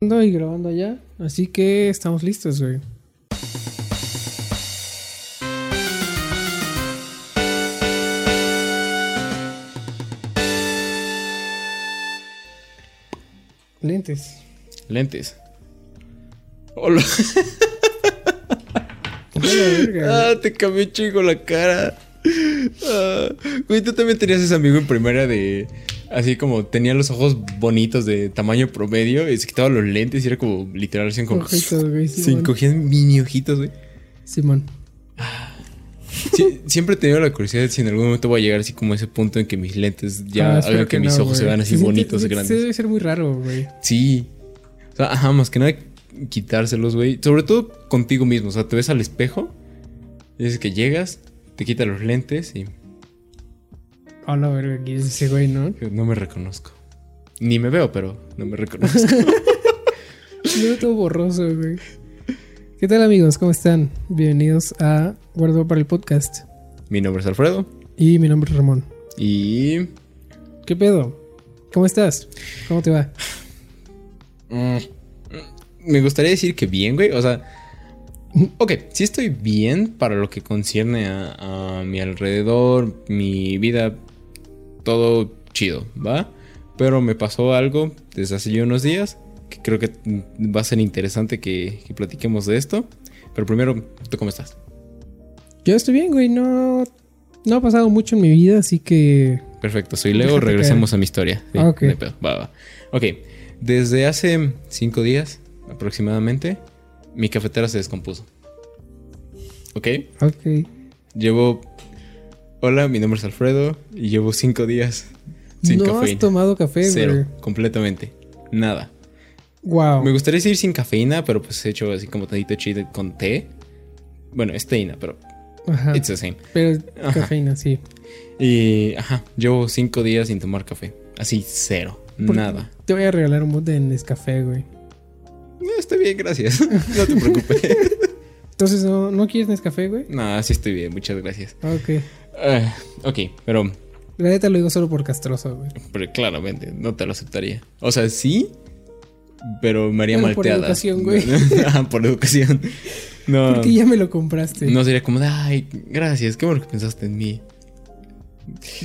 grabando y grabando ya. Así que estamos listos, güey. Lentes. Lentes. Hola. Ah, te cambió chingo la cara. Ah, güey, tú también tenías ese amigo en primaria de. Así como tenía los ojos bonitos de tamaño promedio y se quitaba los lentes y era como literal así como. Ojitos, güey, Se encogían mini ojitos, güey. Simón. Sí, siempre he tenido la curiosidad de si en algún momento voy a llegar así como a ese punto en que mis lentes ya Ah, hagan que, mis no, ojos se vean así Se bonitos y se- grandes. Debe ser muy raro, güey. Sí. O sea, ajá, más que nada quitárselos, güey. Sobre todo contigo mismo. O sea, te ves al espejo. Dices que llegas, te quitas los lentes y Hola, verga, aquí es ese güey, ¿no? no me reconozco. Ni me veo, pero no me reconozco. Veo todo borroso, güey. ¿Qué tal, amigos? ¿Cómo están? Bienvenidos a Guardo para el podcast. Mi nombre es Alfredo. Y mi nombre es Ramón. Y. ¿Qué pedo? ¿Cómo estás? ¿Cómo te va? mm, me gustaría decir que bien, güey. O sea. Ok, sí estoy bien para lo que concierne a, a mi alrededor, mi vida, todo chido, ¿va? Pero me pasó algo desde hace ya unos días que creo que va a ser interesante que, que platiquemos de esto. Pero primero, ¿tú cómo estás? Yo estoy bien, güey. No, no ha pasado mucho en mi vida, así que... Perfecto, soy Leo, regresemos a mi historia. Sí, Ah, ok. pedo, va, va. Ok, desde hace cinco días aproximadamente, mi cafetera se descompuso. Ok, Ok. llevo... Hola, mi nombre es Alfredo y llevo cinco días sin no cafeína. has tomado café, Cero, güey. completamente. Nada. Wow. Me gustaría decir sin cafeína, pero pues he hecho así como tantito chile con té. Bueno, es teína, pero Ajá. it's the same. Pero Ajá. cafeína, sí. Y, ajá, llevo cinco días sin tomar café. Así, cero. ¿Por- Nada. Te voy a regalar un bote de Nescafé, güey. No, estoy bien, gracias. No te preocupes. Entonces, ¿no, ¿no quieres Nescafé, güey? no, sí estoy bien, muchas gracias. Ok. Ah, ok, pero, La neta lo digo solo por castroso, güey. pero claramente no te lo aceptaría. O sea, sí, pero me haría Bueno, por malteada. educación, güey. Por educación. No, Porque ya me lo compraste. no sería como de, ay, gracias, qué bueno que pensaste en mí.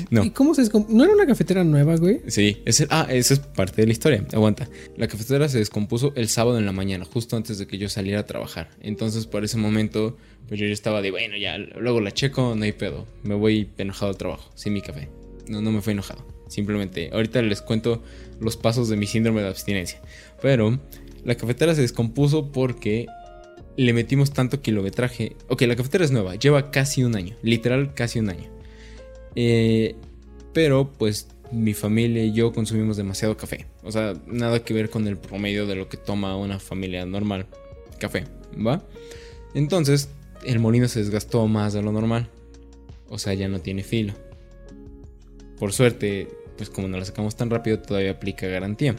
No. ¿Y cómo se ¿No era una cafetera nueva, güey? Sí, ese, ah, esa es parte de la historia. Aguanta. La cafetera se descompuso el sábado en la mañana, justo antes de que yo saliera a trabajar. Entonces, por ese momento, pues yo ya estaba de, bueno, ya, luego la checo, no hay pedo. Me voy enojado al trabajo, sin mi café. No, no me fui enojado. Simplemente, ahorita les cuento los pasos de mi síndrome de abstinencia. Pero, la cafetera se descompuso porque le metimos tanto kilometraje. Ok, la cafetera es nueva, lleva casi un año, literal casi un año. Eh, pero pues mi familia y yo consumimos demasiado café. O sea, nada que ver con el promedio de lo que toma una familia normal. Café, ¿va? Entonces, el molino se desgastó más de lo normal. O sea, ya no tiene filo. Por suerte, pues como no la sacamos tan rápido, todavía aplica garantía.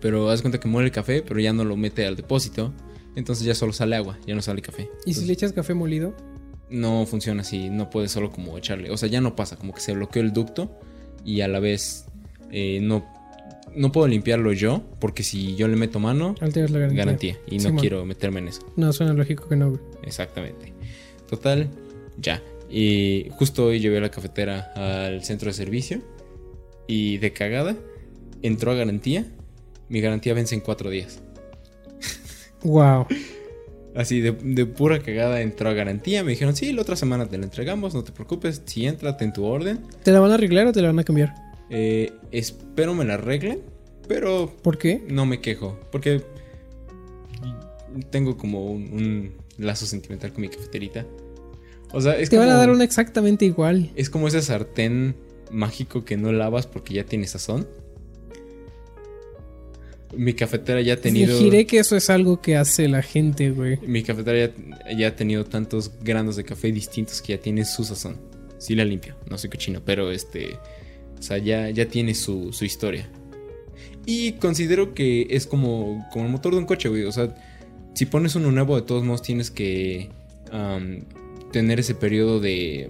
Pero haz cuenta que muere el café, pero ya no lo mete al depósito. Entonces ya solo sale agua, ya no sale café. ¿Y si le echas café molido? No funciona así, no puedes solo como echarle, o sea, ya no pasa, como que se bloqueó el ducto y a la vez eh, no, no puedo limpiarlo yo, porque si yo le meto mano, Alteras la garantía. garantía, y no quiero meterme en eso, No, suena lógico que no, güey. exactamente. Total, ya. Y justo hoy llevé la cafetera al centro de servicio y de cagada entró a garantía, mi garantía vence en cuatro días. Wow. Así, de, de pura cagada entró a garantía. Me dijeron, sí, la otra semana te la entregamos, no te preocupes. Si entra, ten tu orden. ¿Te la van a arreglar o te la van a cambiar? Eh, espero me la arreglen, pero ¿Por qué? no me quejo. Porque tengo como un, un lazo sentimental con mi cafeterita. O sea, es Te como, van a dar una exactamente igual. es como ese sartén mágico que no lavas porque ya tiene sazón. Mi cafetera ya ha tenido... Fingiré que eso es algo que hace la gente, güey. Mi cafetera ya, ya ha tenido tantos granos de café distintos que ya tiene su sazón. Sí la limpio, no soy cochino, pero este... O sea, ya, ya tiene su, su historia. Y considero que es como, como el motor de un coche, güey. O sea, si pones uno nuevo, de todos modos tienes que tener ese periodo de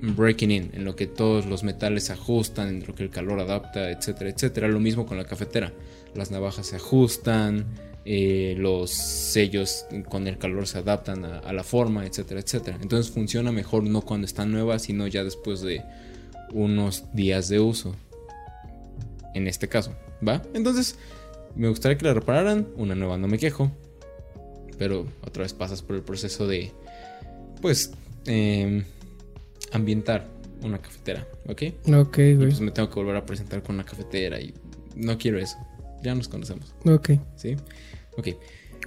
breaking in, en lo que todos los metales se ajustan, en lo que el calor adapta, etcétera, etcétera. Lo mismo con la cafetera. Las navajas se ajustan, eh, los sellos con el calor se adaptan a, a la forma, etcétera, etcétera. Entonces funciona mejor no cuando están nuevas, sino ya después de unos días de uso. En este caso, ¿va? Entonces, me gustaría que la repararan. Una nueva no me quejo. Pero otra vez pasas por el proceso de, pues, em, ambientar una cafetera, ¿ok? Ok, güey. pues me tengo que volver a presentar con una cafetera y no quiero eso. Ya nos conocemos, Ok. ¿sí? Ok.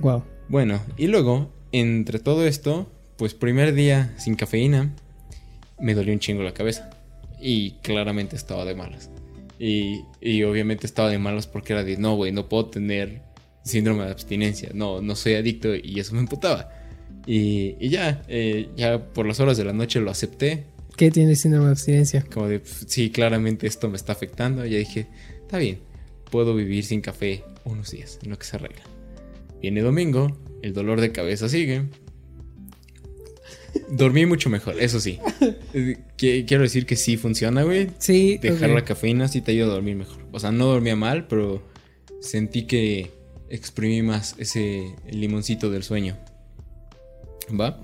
Wow. Bueno, y luego, entre todo esto, pues primer día sin cafeína, me dolió un chingo la cabeza. Y claramente estaba de malas. Y, y obviamente estaba de malas porque era de, no, güey, no puedo tener síndrome de abstinencia. No, no soy adicto y eso me emputaba. Y, y ya, eh, ya por las horas de la noche lo acepté. ¿Qué tiene síndrome de abstinencia? Como de, "Pf, sí, claramente esto me está afectando. Y ya dije, está bien, puedo vivir sin café unos días, en lo que se arregla. Viene domingo, el dolor de cabeza sigue. Dormí mucho mejor, eso sí. Qui- Quiero decir que sí funciona, güey. Sí. Dejar la cafeína sí te ayuda a dormir mejor. O sea, no dormía mal, pero sentí que exprimí más ese limoncito del sueño. ¿Va?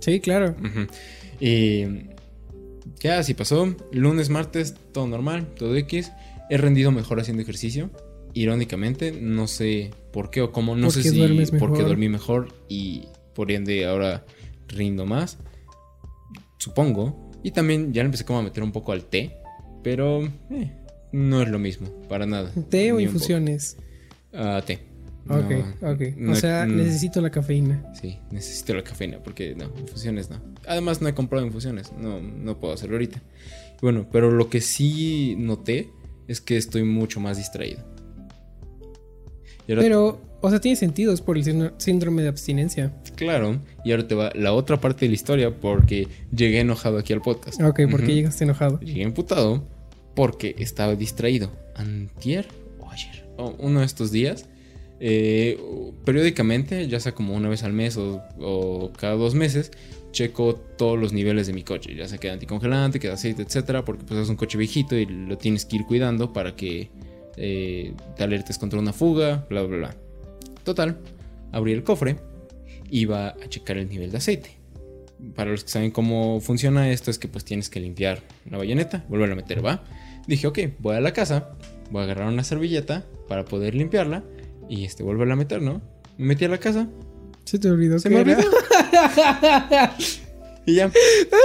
Sí, claro. Ujú. Y ya así pasó. Lunes, martes, todo normal, todo X. He rendido mejor haciendo ejercicio. Irónicamente, no sé por qué o cómo. No sé si duermes porque mejor. dormí mejor y por ende ahora rindo más. Supongo. Y también ya le empecé como a meter un poco al té. Pero eh, no es lo mismo, para nada. ¿Té o infusiones? Ah, té. Ok, No, ok. no o sea, mm, necesito la cafeína. Sí, necesito la cafeína porque no, infusiones no. Además no he comprado infusiones, no, no puedo hacerlo ahorita. Bueno, pero lo que sí noté es que estoy mucho más distraído. Pero, o sea, tiene sentido, es por el síndro- síndrome de abstinencia. claro, y ahora te va la otra parte de la historia porque llegué enojado aquí al podcast. Ok, ¿por qué llegaste enojado? Llegué emputado porque estaba distraído. Antier o ayer, o uno de estos días, eh, periódicamente, ya sea como una vez al mes o, o cada dos meses, checo todos los niveles de mi coche, ya sea que anticongelante, que de aceite, etcétera, porque pues es un coche viejito y lo tienes que ir cuidando para que eh, te alertes contra una fuga, bla, bla, bla. Total, abrí el cofre, iba a checar el nivel de aceite. Para los que saben cómo funciona esto es que pues tienes que limpiar la bayoneta, volverla a meter, ¿va? Dije, ok, voy a la casa, voy a agarrar una servilleta para poder limpiarla y este, volverla a meter, ¿no? Me metí a la casa, Se te olvidó se que me era? olvidó. y ya.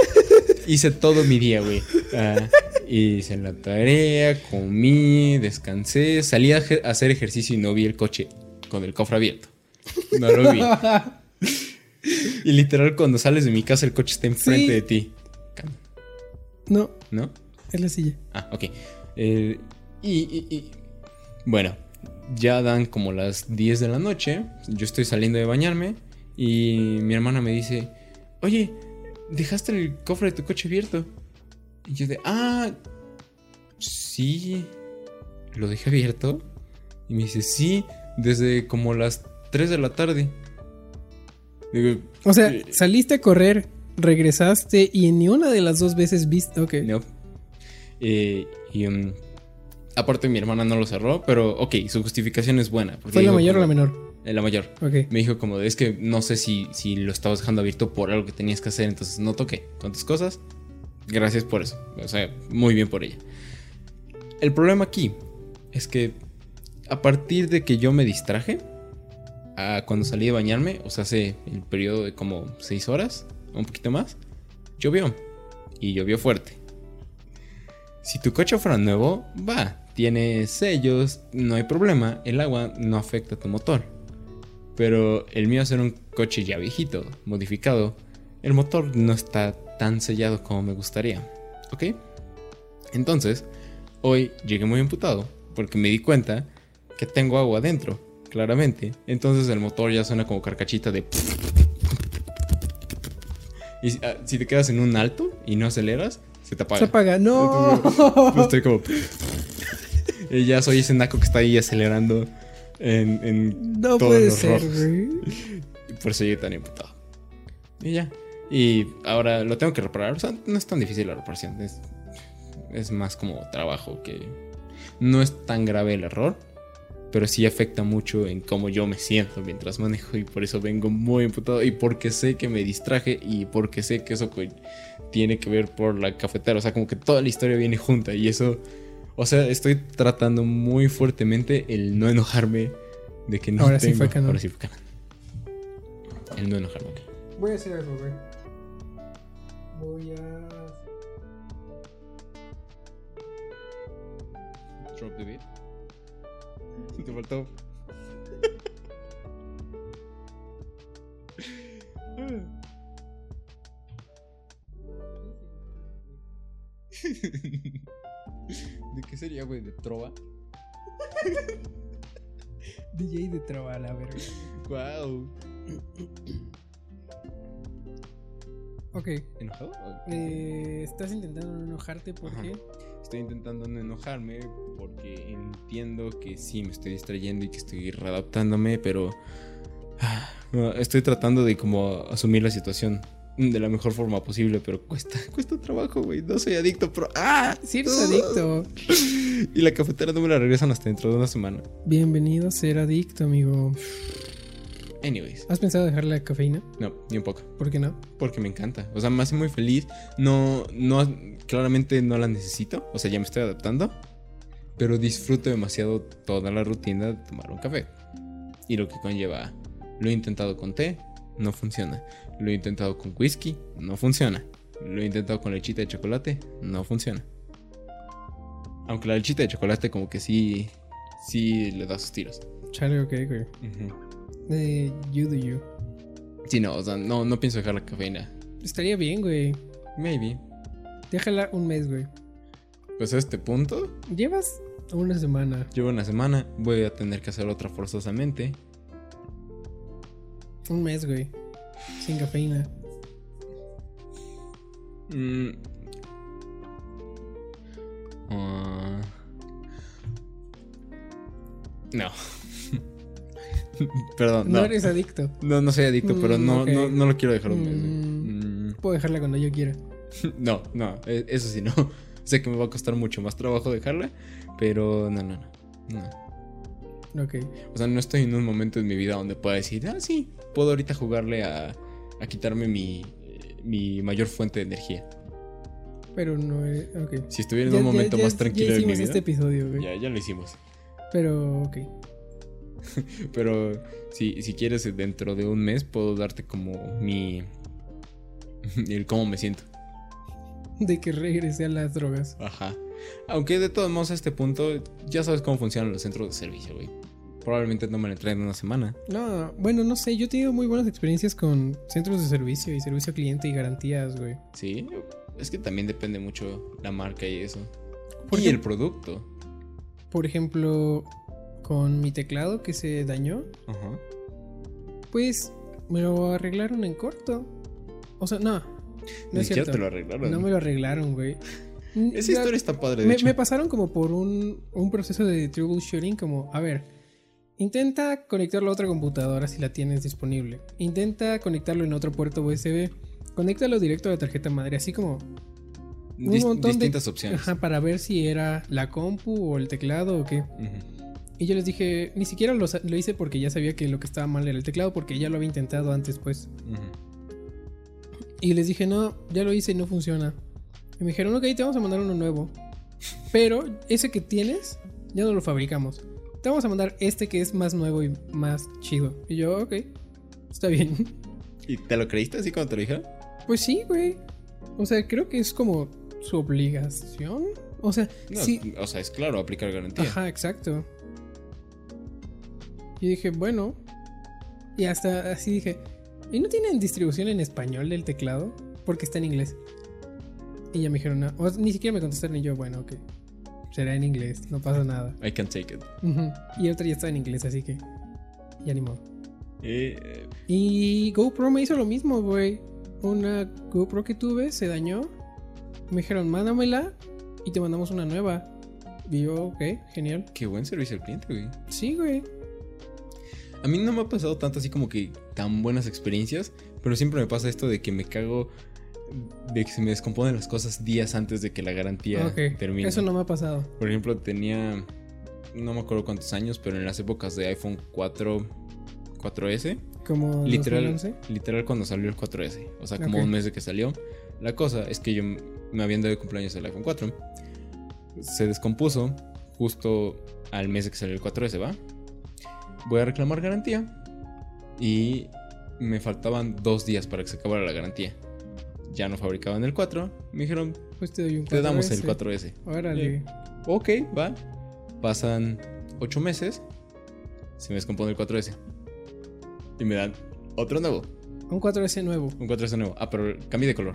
Hice todo mi día, güey. Ah, hice la tarea, comí, descansé, salí a hacer ejercicio y no vi el coche con el cofre abierto. No lo vi. Y literal, cuando sales de mi casa, el coche está enfrente Sí. de ti. No, ¿No? es la silla. Ah, ok. Eh, y, y- y- Bueno, ya dan como las 10 de la noche. Yo estoy saliendo de bañarme. Y mi hermana me dice: Oye, dejaste el cofre de tu coche abierto. Y yo de: Ah, sí. ¿Lo dejé abierto? Y me dice: Sí, desde como las 3 de la tarde. Digo, O sea, Eh. saliste a correr, regresaste y en ni una de las dos veces viste. Ok. No. Eh, y um, aparte mi hermana no lo cerró, pero ok, su justificación es buena. ¿Fue la mayor o la menor? eh, la mayor. Ok. Me dijo como es que no sé si, si lo estabas dejando abierto por algo que tenías que hacer, entonces no toqué con tus cosas. Gracias por eso. O sea, muy bien por ella. El problema aquí es que a partir de que yo me distraje, a cuando salí de bañarme, o sea, hace el periodo de como 6 horas, un poquito más, llovió. Y llovió fuerte. Si tu coche fuera nuevo, va, tiene sellos, no hay problema, el agua no afecta a tu motor. Pero el mío ser un coche ya viejito, modificado, el motor no está tan sellado como me gustaría. ¿Ok? Entonces, hoy llegué muy emputado porque me di cuenta que tengo agua adentro, claramente. Entonces el motor ya suena como carcachita de... Y si, ah, si te quedas en un alto y no aceleras, se te apaga. Se apaga. No. Entonces, pues, estoy como... Y ya soy ese naco que está ahí acelerando en, en no todos puede los ser, rojos. por eso llegué tan imputado. Y ya. Y ahora lo tengo que reparar. O sea, no es tan difícil la reparación. Es, es más como trabajo que... No es tan grave el error. pero sí afecta mucho en cómo yo me siento mientras manejo y por eso vengo muy emputado y porque sé que me distraje y porque sé que eso tiene que ver por la cafetera, o sea, como que toda la historia viene junta y eso, o sea, estoy tratando muy fuertemente el no enojarme de que no Ahora tengo. sí fue canon. Ahora sí fue canon. El no enojarme. Voy a hacer algo, güey. Voy a. Drop the beat. Te faltó. ¿De qué sería, güey? ¿De trova? DJ de trova la verga. Wow. Ok. ¿Enojado? Eh, estás intentando no enojarte porque. Estoy intentando no enojarme porque entiendo que sí me estoy distrayendo y que estoy readaptándome, pero ah, estoy tratando de como asumir la situación de la mejor forma posible, pero cuesta, cuesta trabajo, güey. No soy adicto, pero ¡ah! Si eres adicto. Y la cafetera no me la regresan hasta dentro de una semana. Bienvenido a ser adicto, amigo. Anyways, ¿Has pensado dejar la cafeína? no, ni un poco. ¿Por qué no? Porque me encanta. O sea, me hace muy feliz. No, no, claramente no la necesito. O sea, ya me estoy adaptando. Pero disfruto demasiado toda la rutina de tomar un café. Y lo que conlleva. Lo he intentado con té, no funciona. Lo he intentado con whisky, no funciona. Lo he intentado con lechita de chocolate, no funciona. Aunque la lechita de chocolate como que sí, sí le da sus tiros. Chale, ok, güey. Eh, you do you. Sí, no, o sea, no, no pienso dejar la cafeína. Estaría bien, güey. Maybe. Déjala un mes, güey. Pues a este punto, Llevas una semana. llevo una semana, voy a tener que hacer otra forzosamente. Un mes, güey. Sin cafeína. Mm. Ah. no. Perdón, No, no. eres adicto. No, no soy adicto, Mm, pero no, no, no lo quiero dejar un mes. Mm. Mm, Puedo dejarla cuando yo quiera. No, no, e- eso sí, no. Sé que me va a costar mucho más trabajo dejarla, pero no, no, no. no. Ok. O sea, no estoy en un momento en mi vida donde pueda decir, ah, sí, puedo ahorita jugarle a, a quitarme mi, eh, mi mayor fuente de energía. Pero no eres. Ok. Si estuviera en Ya- un momento ya- más tranquilo de mi vida. este episodio, güey. Ya, ya lo hicimos. Pero, ok. Pero si, si quieres, dentro de un mes puedo darte como mi. el cómo me siento. De que regrese a las drogas. Ajá. Aunque de todos modos, a este punto, ya sabes cómo funcionan los centros de servicio, güey. Probablemente no me lo entreguen en una semana. No, bueno, no sé. Yo he tenido muy buenas experiencias con centros de servicio y servicio al cliente y garantías, güey. Sí. Es que también depende mucho la marca y eso. Por y el producto. Por ejemplo, con mi teclado que se dañó, Ajá. pues me lo arreglaron en corto. O sea, no. No es cierto. te lo arreglaron. No me lo arreglaron, güey. Esa historia está padre, de me, hecho. me pasaron como por un, un proceso de troubleshooting, como, a ver, intenta conectarlo a otra computadora si la tienes disponible. Intenta conectarlo en otro puerto USB. Conéctalo directo a la tarjeta madre, así como un Dis- montón de- distintas opciones. ajá, para ver si era la compu o el teclado o qué. Y yo les dije, ni siquiera lo, hice porque ya sabía que lo que estaba mal era el teclado, porque ya lo había intentado antes, pues. Y les dije, no, ya lo hice y no funciona. Y me dijeron, ok, te vamos a mandar uno nuevo. Pero ese que tienes, ya no lo fabricamos. Te vamos a mandar este que es más nuevo y más chido. Y yo, ok, está bien. ¿Y te lo creíste así cuando te lo dijeron? Pues sí, güey. O sea, creo que es como su obligación. O sea, No, sí. O sea, es claro, aplicar garantía. Ajá, exacto. Y dije, bueno. Y hasta así dije, ¿y no tienen distribución en español del teclado? Porque está en inglés. Y ya me dijeron, no. O sea, ni siquiera me contestaron y yo, bueno, ok. Será en inglés, no pasa nada. I can take it. Y otra ya está en inglés, así que. Ya ni modo. Eh, Y GoPro me hizo lo mismo, güey. Una GoPro que tuve se dañó. Me dijeron, mándamela y te mandamos una nueva. Y yo, ok, genial. qué buen servicio al cliente, güey. Sí, güey. A mí no me ha pasado tanto así como que tan buenas experiencias, pero siempre me pasa esto de que me cago de que se me descomponen las cosas días antes de que la garantía Ok, termine. Eso no me ha pasado. Por ejemplo, tenía no me acuerdo cuántos años, pero en las épocas de iPhone 4, 4S, Como literal, 2011. literal cuando salió el 4S, o sea, como Ok. un mes de que salió. La cosa es que yo me habían dado de cumpleaños el iPhone 4, se descompuso justo al mes de que salió el 4S, ¿va? Voy a reclamar garantía y me faltaban dos días para que se acabara la garantía. Ya no fabricaban el 4, me dijeron, Pues te doy un 4S. te damos el 4S. Órale. Ok, va. Pasan 8 meses. Se me descompone el 4S. Y me dan otro nuevo. Un 4S nuevo. Un 4S nuevo. Ah, pero cambié de color.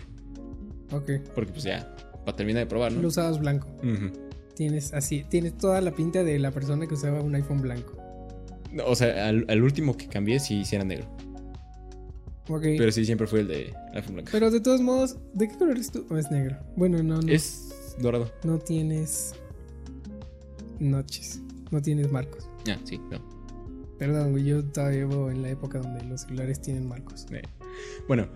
Ok. Porque pues ya, para terminar de probar, ¿no? Lo usabas blanco. Ujú. Tienes así, tienes toda la pinta de la persona que usaba un iPhone blanco. No, O sea, al, al último que cambié sí, sí era negro. Pero sí siempre fue el de iPhone blanco. Pero de todos modos, ¿de qué color es tú? ¿O es negro? Bueno, no, no. Es dorado. No tienes noches. No tienes marcos. Ah, sí, no. Perdón, güey, yo todavía vivo en la época donde los celulares tienen marcos. Eh, Bueno,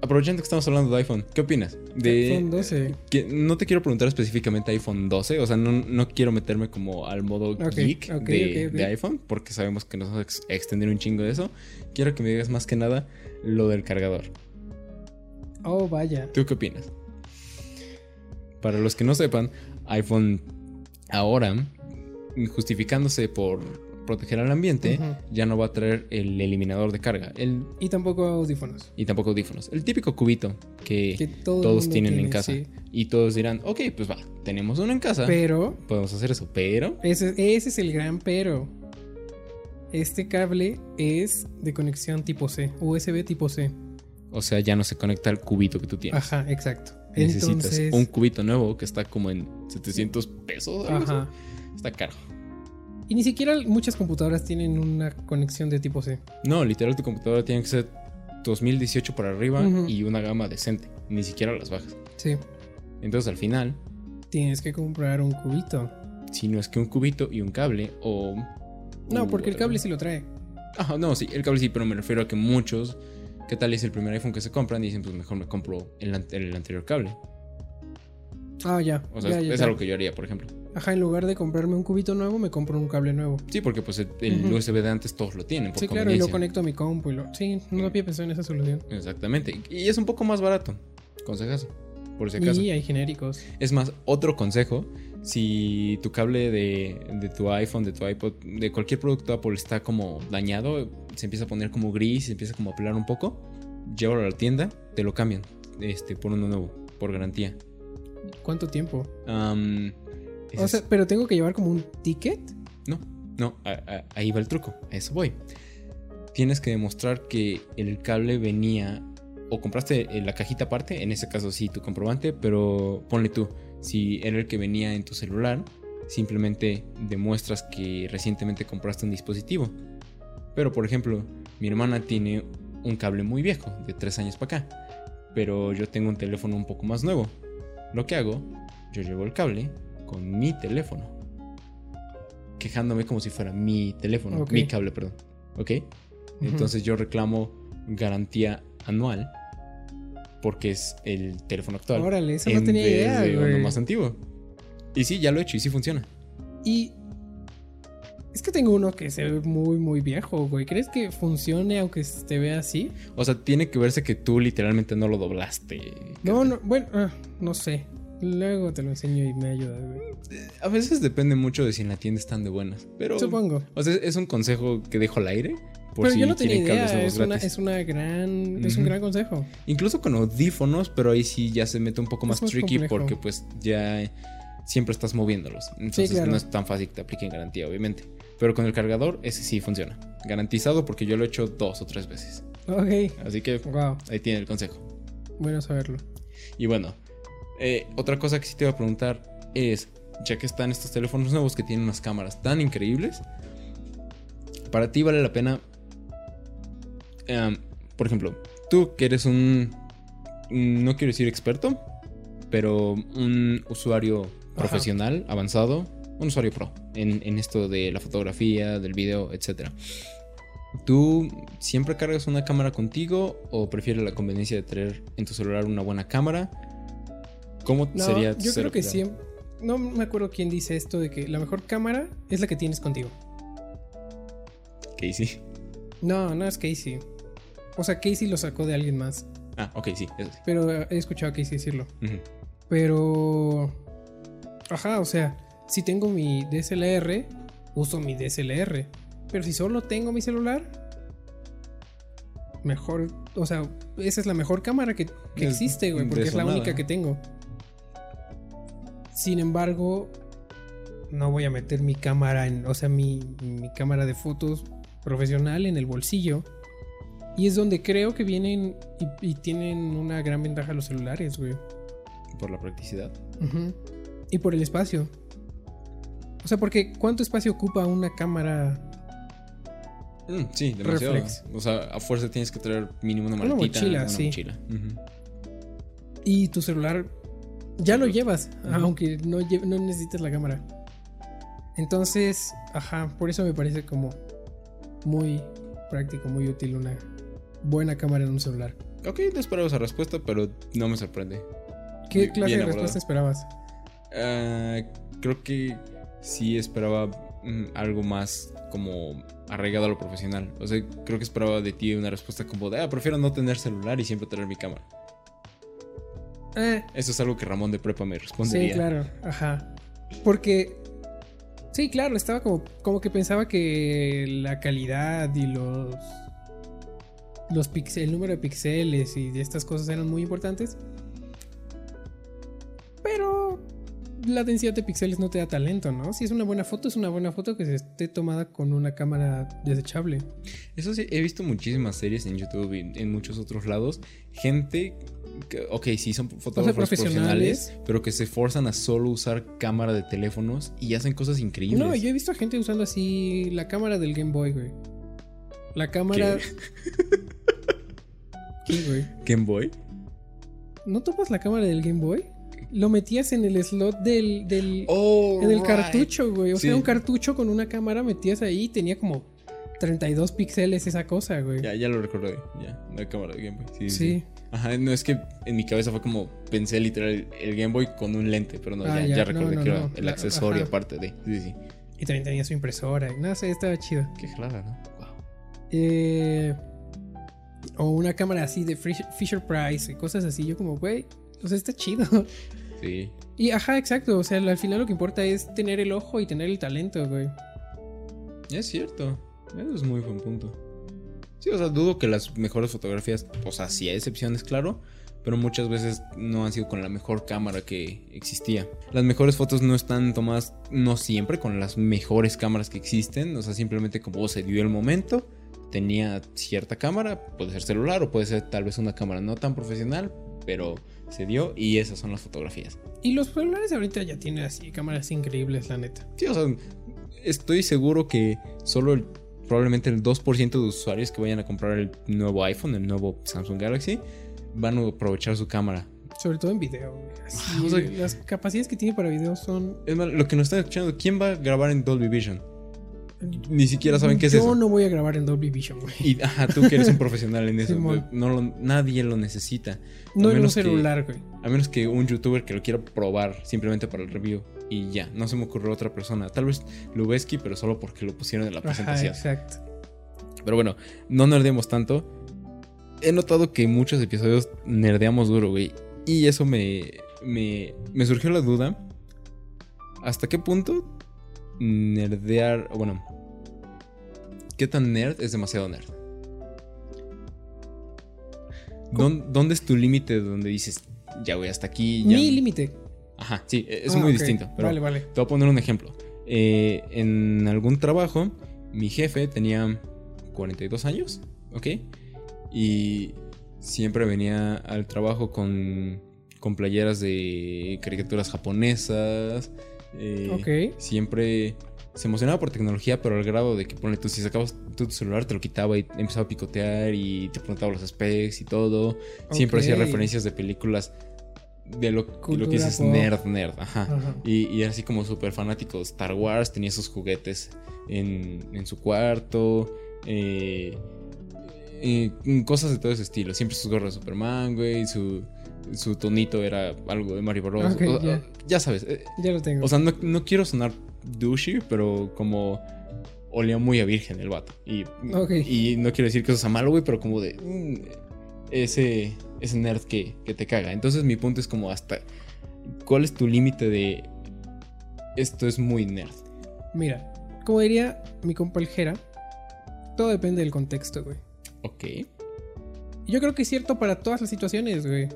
aprovechando que estamos hablando de iPhone, ¿qué opinas? De, iPhone 12. que no te quiero preguntar específicamente iPhone 12, o sea, no, no quiero meterme como al modo Ok, geek de, iPhone, porque sabemos que nos vamos a ex- extender un chingo de eso. Quiero que me digas más que nada lo del cargador. Oh, vaya. ¿Tú qué opinas? Para los que no sepan, iPhone ahora, justificándose por proteger al ambiente, ya no va a traer el eliminador de carga el, Y tampoco audífonos. y tampoco audífonos. El típico cubito que, Que todo el todos tienen en casa. sí. Y todos dirán, ok, pues va, tenemos uno en casa, Pero, podemos hacer eso, pero... ese, ese es el gran pero. Este cable es de conexión tipo C, USB tipo C. O sea, ya no se conecta al cubito que tú tienes. Ajá, exacto. Necesitas Entonces, un cubito nuevo que está como en 700 pesos. ajá. Está caro. Y ni siquiera muchas computadoras tienen una conexión de tipo C. No, literal tu computadora tiene que ser 2018 para arriba y una gama decente. Ni siquiera las bajas. Sí. Entonces al final, Tienes que comprar un cubito. si no es que un cubito y un cable o... No, u porque el cable sí lo trae. Ajá, no, sí, el cable sí, pero me refiero a que muchos... ¿Qué tal es el primer iPhone que se compran? Y dicen, pues mejor me compro el, an- el anterior cable. Ah, ya. O sea, ya, es, ya, es ya. algo que yo haría, por ejemplo. Ajá, en lugar de comprarme un cubito nuevo, me compro un cable nuevo. Sí, porque pues el. USB de antes todos lo tienen. Por Sí, claro, y lo conecto a mi compu y lo... Sí, no había pensado en esa solución. Exactamente. Y es un poco más barato. Consejazo. Por si acaso. Y hay genéricos. Es más, otro consejo. Si tu cable de, de tu iPhone, de tu iPod, de cualquier producto Apple está como dañado, se empieza a poner como gris, se empieza como a pelar un poco, llévalo a la tienda, te lo cambian este, por uno nuevo, por garantía. ¿Cuánto tiempo? O sea, pero tengo que llevar como un ticket. no, no, a- a- ahí va el truco, a eso voy. Tienes que demostrar que el cable venía o compraste eh, la cajita aparte, en ese caso sí tu comprobante, pero ponle tú, si era el que venía en tu celular, simplemente demuestras que recientemente compraste un dispositivo. Pero por ejemplo, mi hermana tiene un cable muy viejo, de 3 años para acá, pero yo tengo un teléfono un poco más nuevo. Lo que hago, yo llevo el cable con mi teléfono, quejándome como si fuera mi teléfono, mi cable, perdón. ¿Ok? Entonces yo reclamo garantía anual porque es el teléfono actual. Órale, eso no en tenía idea, de uno más antiguo. Y sí, ya lo he hecho y sí funciona. Y es que tengo uno que se ve muy, muy viejo, güey. ¿Crees que funcione aunque se vea así? O sea, tiene que verse que tú literalmente no lo doblaste. No, no, bueno, ah, no sé. Luego te lo enseño y me ayuda, güey. A veces depende mucho de si en la tienda están de buenas. Pero. Supongo. O sea, es un consejo que dejo al aire. Por Pero si yo no tenía idea. Es una, es una gran, es un gran consejo. Incluso con audífonos, pero ahí sí ya se mete un poco más, más tricky complejo. porque pues ya siempre estás moviéndolos. Entonces claro. no es tan fácil que te apliquen garantía, obviamente. Pero con el cargador, ese sí funciona. Garantizado porque yo lo he hecho dos o tres veces. Ok. Así que Wow. ahí tiene el consejo. Bueno saberlo. Y bueno, eh, otra cosa que sí te iba a preguntar es, ya que están estos teléfonos nuevos que tienen unas cámaras tan increíbles, para ti vale la pena, em, por ejemplo, tú que eres un, no quiero decir experto, pero un usuario Ajá. profesional, avanzado, un usuario pro en, en esto de la fotografía, del video, etc. ¿Tú siempre cargas una cámara contigo o prefieres la conveniencia de tener en tu celular una buena cámara? ¿Cómo No, sería yo ser creo que siempre. No me acuerdo quién dice esto de que la mejor cámara es la que tienes contigo. Casey. No, no es Casey. O sea, Casey lo sacó de alguien más. Ah, ok, sí, eso sí. Pero he escuchado a Casey decirlo. Pero. Ajá, o sea, si tengo mi DSLR, uso mi DSLR. Pero si solo tengo mi celular, mejor. O sea, esa es la mejor cámara que, que Es existe, güey, porque es la única que tengo. Sin embargo, no voy a meter mi cámara en. O sea, mi, mi cámara de fotos profesional en el bolsillo. Y es donde creo que vienen y, y tienen una gran ventaja los celulares, güey. Por la practicidad. Ujú. Y por el espacio. O sea, porque ¿cuánto espacio ocupa una cámara? Mm, sí, demasiado. Reflex. O sea, a fuerza tienes que traer mínimo una Una maletita. mochila, una sí. mochila. Ujú. Y tu celular ya lo llevas, aunque no, no necesites la cámara. Entonces, ajá, por eso me parece como muy práctico, muy útil una buena cámara en un celular. Ok, no esperaba esa respuesta, pero no me sorprende. ¿Qué clase de abordado. respuesta esperabas? Ah, creo que sí esperaba mm, algo más como arraigado a lo profesional. O sea, creo que esperaba de ti una respuesta como de, ah, prefiero no tener celular y siempre tener mi cámara. Eh, Eso es algo que Ramón de prepa me respondería. sí, claro, ajá. Porque, sí, claro, estaba como, como que pensaba que la calidad y los, los pixel, el número de píxeles y de estas cosas eran muy importantes. Pero la densidad de píxeles no te da talento, ¿no? Si es una buena foto, es una buena foto que se esté tomada con una cámara desechable. Eso sí, he visto muchísimas series en YouTube y en muchos otros lados. Gente, que, ok, sí, son fotógrafos profesionales. profesionales, pero que se forzan a solo usar cámara de teléfonos y hacen cosas increíbles. No, yo he visto a gente usando así la cámara del Game Boy, güey. La cámara... ¿Qué, Game Boy. ¿No topas la cámara del Game Boy? Lo metías en el slot del, del Oh, en el right. cartucho, güey. O sea, un cartucho con una cámara metías ahí y tenía como 32 píxeles esa cosa, güey. Ya, ya lo recordé. Ya, la cámara de Game Boy. Sí, sí. sí. Ajá, no es que en mi cabeza fue como pensé literal el, Game Boy con un lente, pero no, Ah, ya, ya, ya recordé no, que no. era el accesorio ajá. aparte de. Sí, sí. Y también tenía su impresora. No sé, estaba chido. Qué clara, ¿no? Wow. Eh, o una cámara así de Fisher, Price y cosas así. Yo como, güey, o sea, está chido. Sí. Y ajá, exacto. O sea, al final lo que importa es tener el ojo y tener el talento, güey. Es cierto. Eso es muy buen punto. Sí, o sea, dudo que las mejores fotografías, o sea, sí hay excepciones, claro, pero muchas veces no han sido con la mejor cámara que existía. Las mejores fotos no están tomadas, no siempre, con las mejores cámaras que existen, o sea, simplemente como se dio el momento, tenía cierta cámara, puede ser celular o puede ser tal vez una cámara no tan profesional, pero se dio y esas son las fotografías. Y los celulares ahorita ya tienen así cámaras increíbles, la neta. Sí, o sea, estoy seguro que solo el- probablemente el 2% de usuarios que vayan a comprar el nuevo iPhone, el nuevo Samsung Galaxy, van a aprovechar su cámara. Sobre todo en video. Así, Ah, o sea- las capacidades que tiene para video son. Es más, lo que nos están escuchando, ¿quién va a grabar en Dolby Vision? Ni siquiera saben qué es Yo eso. no voy a grabar en Dolby Vision, güey. Y ajá, tú que eres un profesional en eso, no lo- nadie lo necesita. No en un celular, güey. A menos que un youtuber que lo quiera probar simplemente para el review. Y ya, no se me ocurrió otra persona. Tal vez Lubeski, pero solo porque lo pusieron en la Ajá, presentación. exacto. Pero bueno, no nerdeamos tanto. He notado que muchos episodios nerdeamos duro, güey. Y eso me, me, me surgió la duda. ¿Hasta qué punto nerdear... Bueno, ¿qué tan nerd es demasiado nerd? ¿Dón- ¿Dónde es tu límite donde dices, ya güey, hasta aquí? Ya... Mi límite. Ajá, sí, es Ah, muy distinto. Pero Vale, vale. te voy a poner un ejemplo. Eh, en algún trabajo, mi jefe tenía 42 años, ¿ok? Y siempre venía al trabajo con, con playeras de caricaturas japonesas. eh, Ok. Siempre se emocionaba por tecnología, pero al grado de que, ponle tú, si sacabas tu celular, te lo quitaba y empezaba a picotear y te preguntaba los specs y todo. Siempre hacía referencias de películas de lo, de lo que Cultura dices nerd, nerd, ajá. Ajá. Y, y era así como súper fanático de Star Wars, tenía sus juguetes en, en su cuarto, eh, eh, cosas de todo ese estilo. Siempre sus gorras de Superman, güey, su, su tonito era algo de Mario Bros. O- ya sabes. eh, Ya lo tengo. O sea, no, no quiero sonar douchey, pero como olía muy a virgen el vato. Y, y no quiero decir que eso sea malo, güey, pero como de mm, ese, ese nerd que, que te caga. Entonces mi punto es como hasta, ¿cuál es tu límite de esto es muy nerd? Mira, como diría mi compa Jera, todo depende del contexto, güey. Ok. Yo creo que es cierto para todas las situaciones, güey.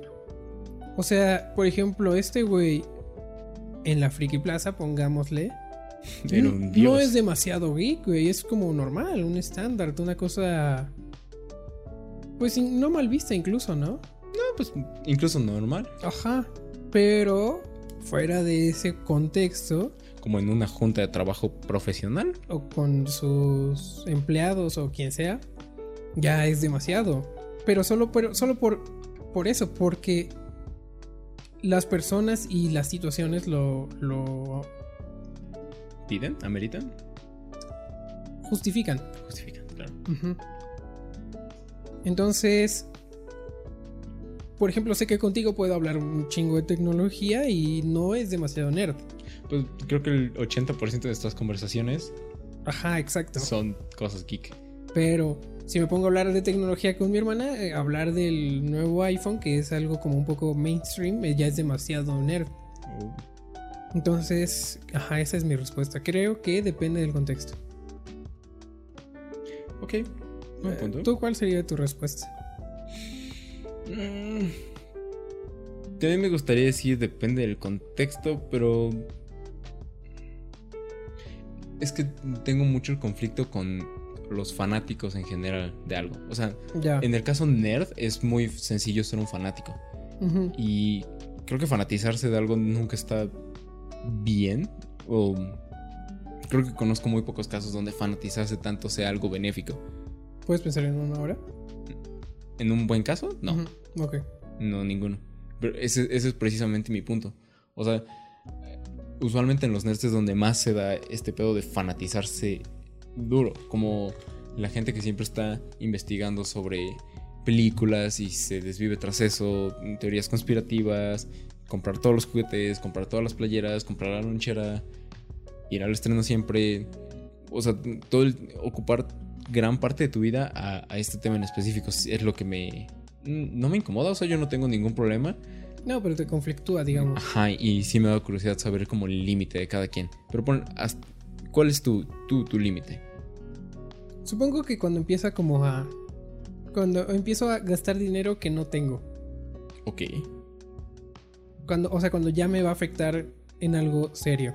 O sea, por ejemplo, este güey en la Friki Plaza, pongámosle, Era no, es demasiado geek, güey. Es como normal, un estándar, una cosa. Pues no mal vista, incluso, ¿no? No, pues incluso normal. Ajá. Pero fuera de ese contexto, Como en una junta de trabajo profesional. o con sus empleados o quien sea, ya es demasiado. Pero solo por, solo por, por eso, porque las personas y las situaciones lo, lo ¿Piden? ¿Ameritan? justifican. Justifican, claro. Entonces, por ejemplo, sé que contigo puedo hablar un chingo de tecnología y no es demasiado nerd. Pues creo que el 80% de estas conversaciones Ajá, exacto. son cosas geek. Pero si me pongo a hablar de tecnología con mi hermana, eh, hablar del nuevo iPhone, que es algo como un poco mainstream, eh, ya es demasiado nerd. Oh. Entonces, ajá, esa es mi respuesta. Creo que depende del contexto. Ok. Eh, punto. ¿Tú cuál sería tu respuesta? Mm, También me gustaría decir depende del contexto, pero es que tengo mucho el conflicto con los fanáticos en general de algo. O sea, en el caso nerd es muy sencillo ser un fanático y creo que fanatizarse de algo nunca está bien o creo que conozco muy pocos casos donde fanatizarse tanto sea algo benéfico. ¿Puedes pensar en una hora? En un buen caso, no. Ujú. Ok. No, ninguno. Pero ese, ese es precisamente mi punto. O sea, usualmente en los nerds es donde más se da este pedo de fanatizarse duro. Como la gente que siempre está investigando sobre películas y se desvive tras eso, teorías conspirativas, comprar todos los juguetes, comprar todas las playeras, comprar la lonchera, ir al estreno siempre. O sea, todo el, ocupar gran parte de tu vida a, a este tema en específico es lo que me, no me incomoda, o sea, yo no tengo ningún problema. No, pero te conflictúa, digamos. Ajá, y sí me da curiosidad saber como el límite de cada quien. Pero pon, ¿cuál es tu, tu, tu límite? Supongo que cuando empieza como a... Cuando empiezo a gastar dinero que no tengo. Ok. Cuando, o sea, cuando ya me va a afectar en algo serio.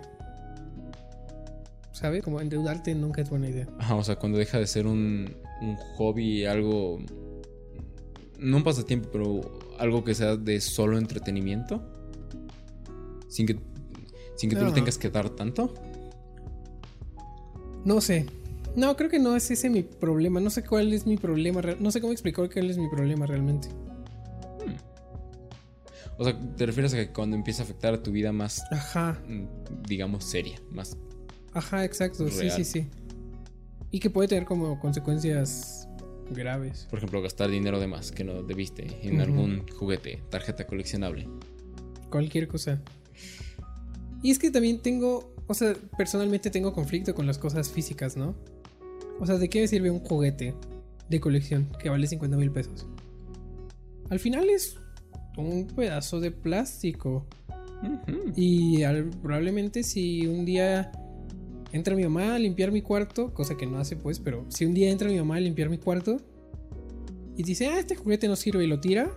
¿Sabes? Como endeudarte nunca es buena idea. Ajá, o sea, cuando deja de ser un, un hobby, algo... No un pasatiempo, pero algo que sea de solo entretenimiento. Sin que, sin que tú le tengas que dar tanto. No sé. No, creo que no es ese mi problema. No sé cuál es mi problema. No sé cómo explicar cuál es mi problema realmente. O sea, te refieres a que cuando empieza a afectar a tu vida más, Ajá. mm, digamos, seria, más... Ajá, exacto. Sí, Real. sí, sí. Y que puede tener como consecuencias graves. Por ejemplo, gastar dinero de más que no debiste en algún juguete, tarjeta coleccionable. Cualquier cosa. Y es que también tengo, o sea, personalmente tengo conflicto con las cosas físicas, ¿no? O sea, ¿de qué me sirve un juguete de colección que vale 50 mil pesos? Al final es un pedazo de plástico. Y al- probablemente si un día entra mi mamá a limpiar mi cuarto, cosa que no hace pues, pero si un día entra mi mamá a limpiar mi cuarto y dice, ah, este juguete no sirve y lo tira,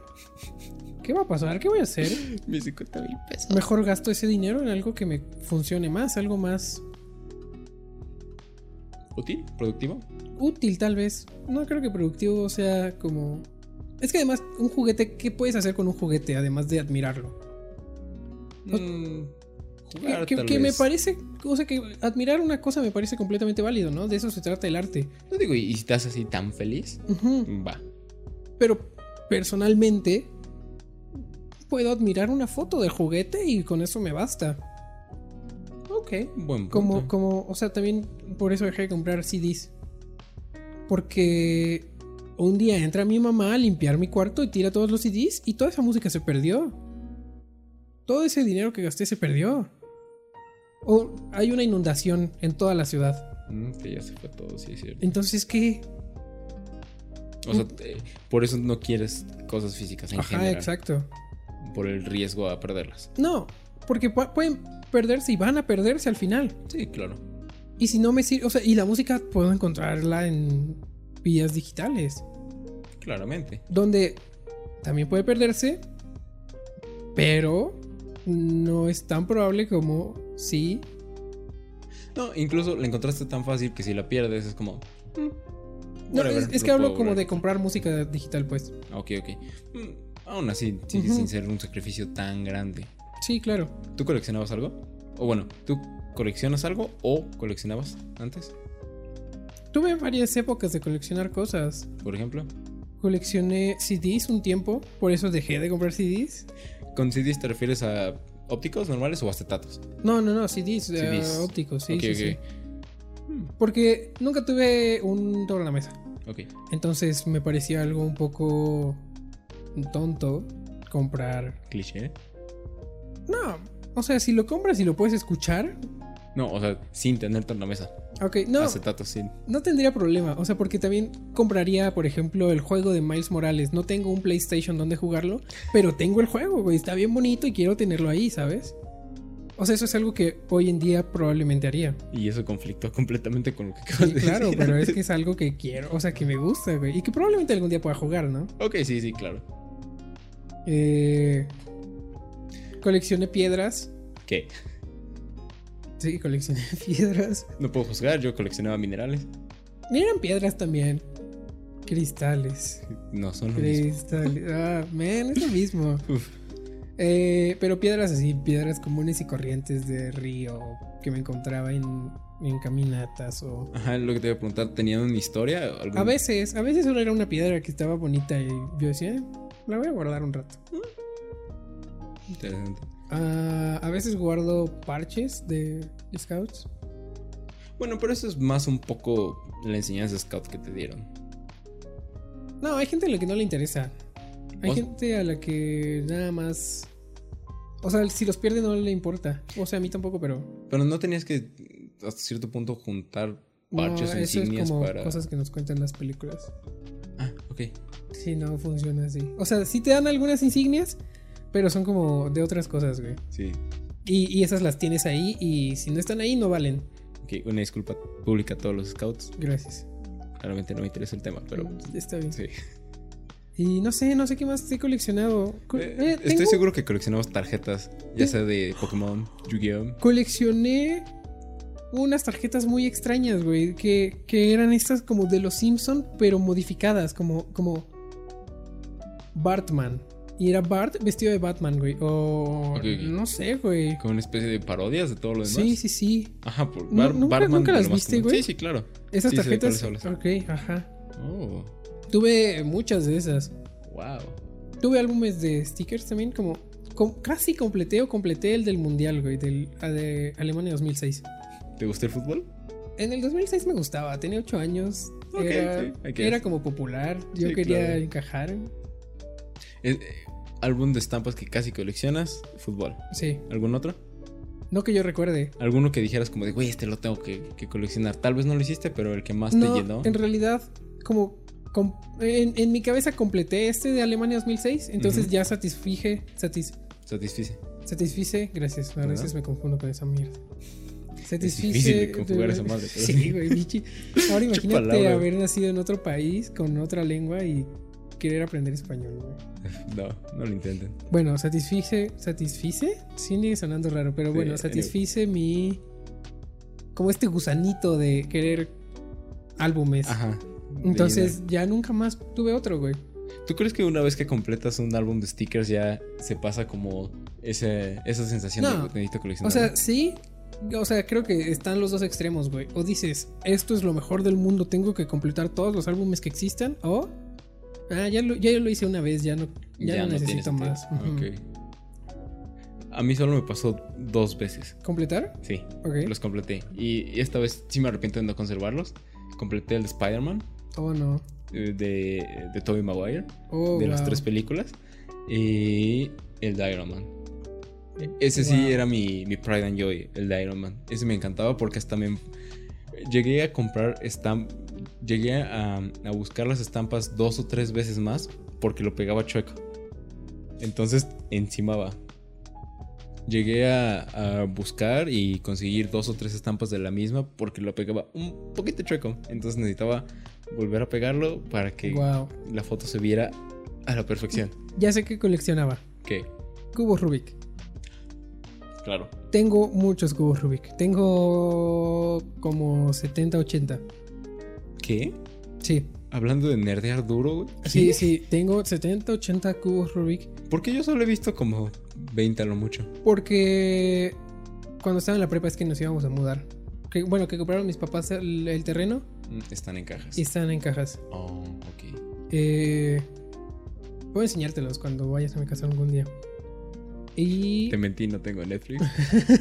¿qué va a pasar? ¿Qué voy a hacer? Mis 50 mil pesos. Mejor gasto ese dinero en algo que me funcione más, algo más ¿Útil? ¿Productivo? útil tal vez. No creo que productivo sea como... Es que además, un juguete, ¿qué puedes hacer con un juguete además de admirarlo? Mm, jugar, que tal que me parece, o sea, que admirar una cosa me parece completamente válido, ¿no? De eso se trata el arte. No digo, y si estás así tan feliz, va. Pero personalmente puedo admirar una foto del juguete y con eso me basta. Ok, buen punto. Como, como, o sea, también por eso dejé de comprar CDs. Porque Un día entra mi mamá a limpiar mi cuarto y tira todos los CDs y toda esa música se perdió. Todo ese dinero que gasté se perdió. O hay una inundación en toda la ciudad. Mm, que ya se fue todo, sí, es cierto. Entonces, ¿qué? O sea, te- por eso no quieres cosas físicas en Ajá, general. exacto. Por el riesgo a perderlas. No, porque pu- pueden perderse y van a perderse al final. Sí, claro. Y si no me sirve, o sea, y la música puedo encontrarla en vías digitales, Claramente. donde también puede perderse, pero no es tan probable como si... No, incluso la encontraste tan fácil que si la pierdes es como. mm, No, es, es que hablo como de comprar música digital, pues. Ok, ok. Mm, aún así, sin ser un sacrificio tan grande. Sí, claro. ¿Tú coleccionabas algo? O bueno, ¿tú coleccionas algo o coleccionabas antes? Tuve varias épocas de coleccionar cosas. Por ejemplo. Coleccioné CDs un tiempo, por eso dejé de comprar CDs. ¿Con CDs te refieres a ópticos normales o acetatos? No, no, no, CDs, eh, CDs. ópticos, sí, Ok, sí, sí. Porque nunca tuve un sobre la mesa. Ok. Entonces me parecía algo un poco tonto comprar. Cliché. No, o sea, si lo compras y lo puedes escuchar, No, o sea, sin tener en la mesa. Ok, no, no tendría problema. O sea, porque también compraría, por ejemplo, el juego de Miles Morales. No tengo un PlayStation donde jugarlo, pero tengo el juego, güey. Está bien bonito y quiero tenerlo ahí, ¿sabes? O sea, eso es algo que hoy en día probablemente haría. Y eso conflictó completamente con lo que acabas Sí, de claro, decir. pero es que es algo que quiero, o sea, que me gusta, güey. Y que probablemente algún día pueda jugar, ¿no? Ok, sí, sí, claro. Eh, coleccioné piedras. ¿Qué? Sí, coleccioné piedras. No puedo juzgar, yo coleccionaba minerales. Y eran piedras también. Cristales. No son lo mismo. Cristales. Ah, man, es lo mismo. Eh, pero piedras así, piedras comunes y corrientes de río que me encontraba en, en caminatas o... Ajá, lo que te iba a preguntar, ¿tenían una historia? ¿Algún- A veces, a veces solo era una piedra que estaba bonita y yo decía, "Eh, la voy a guardar un rato. Interesante. Ah, a veces guardo parches de scouts. Bueno, pero eso es más un poco la enseñanza de scout que te dieron. No, hay gente a la que no le interesa. Hay ¿Vos? gente a la que nada más... O sea, si los pierde no le importa. O sea, a mí tampoco, pero... Pero no tenías que hasta cierto punto juntar parches no, eso es insignias como para. cosas que nos cuentan las películas. Ah, ok. Sí, no funciona así. O sea, sí te dan algunas insignias, pero son como de otras cosas, güey. Sí. Y, y esas las tienes ahí y si no están ahí no valen. Ok, una disculpa pública a todos los scouts. Gracias. Claramente no me interesa el tema, pero. Está bien. Sí. Y no sé, no sé qué más he coleccionado. Co- Eh, eh, Estoy tengo- seguro que coleccionamos tarjetas, ya sea de Pokémon, Yu-Gi-Oh! Coleccioné unas tarjetas muy extrañas, güey. Que, que eran estas como de los Simpson, pero modificadas, como, como Bartman. Y era Bart vestido de Batman, güey. O no sé, güey. Con una especie de parodias de todo lo demás. Sí, sí, sí. Ajá, por No, ¿nunca- Bartman nunca las viste, güey? Sí, sí, claro. Esas Sí, tarjetas. Ok, ajá. Oh, Tuve muchas de esas. wow. Tuve álbumes de stickers también, como. com- casi completé o completé el del Mundial, güey, del, a de Alemania 2006. ¿Te gusta el fútbol? En el 2006 me gustaba, tenía 8 años. Era, sí, era como popular, yo Sí, quería claro. encajar. Eh, álbum de estampas que casi coleccionas, fútbol. Sí, ¿Algún otro? no que yo recuerde. ¿Alguno que dijeras como de, güey, este lo tengo que, que coleccionar? Tal vez no lo hiciste, pero el que más No, te llenó. en realidad, como. com- en, en mi cabeza completé este de Alemania 2006, entonces Ujú. ya satisfije, satis, Satisfice. satisfice, gracias, a veces me confundo con esa mierda. Satisfice. difícil de conjugar esa madre, Sí, güey, bichi. Ahora imagínate palabra. haber nacido en otro país con otra lengua y querer aprender español, güey. No, no lo intenten. Bueno, satisfice, satisfice, sigue sonando raro, pero Sí, bueno, satisfice mi como este gusanito de querer álbumes. Ajá. Entonces ya nunca más tuve otro, güey. ¿Tú crees que una vez que completas un álbum de stickers ya se pasa como ese, esa sensación No. de que necesito coleccionar? O sea, sí. O sea, creo que están los dos extremos, güey. O dices, esto es lo mejor del mundo, tengo que completar todos los álbumes que existan. O, ah, ya lo, ya lo hice una vez, ya no, ya no necesito más. A mí solo me pasó dos veces. ¿Completar? Sí, Ok. los completé. Y esta vez sí me arrepiento de no conservarlos. Completé el de Spider-Man. Oh, no. eh, de, de Tobey Maguire, Oh, de las tres películas, y el de Iron Man. Ese sí era mi, mi Pride and Joy, el de Iron Man. Ese me encantaba porque hasta me... Llegué a comprar estamp... Llegué a, a buscar las estampas dos o tres veces más porque lo pegaba chueco. Entonces encimaba. Llegué a, a buscar y conseguir dos o tres estampas de la misma porque lo pegaba un poquito chueco. Entonces necesitaba volver a pegarlo para que Wow. la foto se viera a la perfección. Ya sé que coleccionaba. ¿Qué? Cubos Rubik. Claro. Tengo muchos cubos Rubik. Tengo como 70, 80. ¿Qué? Sí. Hablando de nerdear duro, güey. Sí, ¿Qué? sí. Tengo 70, 80 cubos Rubik. Porque yo solo he visto como 20 a lo mucho. Porque cuando estaba en la prepa es que nos íbamos a mudar. Que, bueno, que compraron mis papás el, el terreno Mm, Están en cajas. y están en cajas. Oh, ok. Eh, voy a enseñártelos cuando vayas a mi casa algún día. Y Te mentí, no tengo Netflix.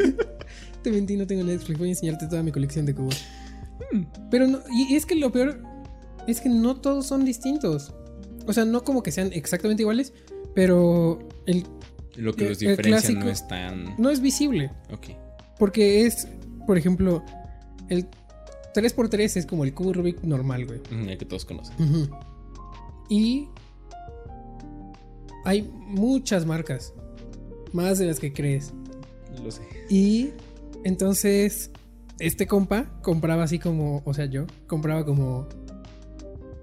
te mentí, no tengo Netflix. Voy a enseñarte toda mi colección de cubos. Pero no, y es que lo peor es que no todos son distintos. O sea, no como que sean exactamente iguales, pero el, Lo que El- los diferencia no es tan. no es visible. Ok. Porque es, por ejemplo, el 3x3 es como el cubo Rubik normal, güey. El que todos conocen. Y hay muchas marcas, más de las que crees. Lo sé. Y entonces, este compa compraba así como, o sea, yo compraba como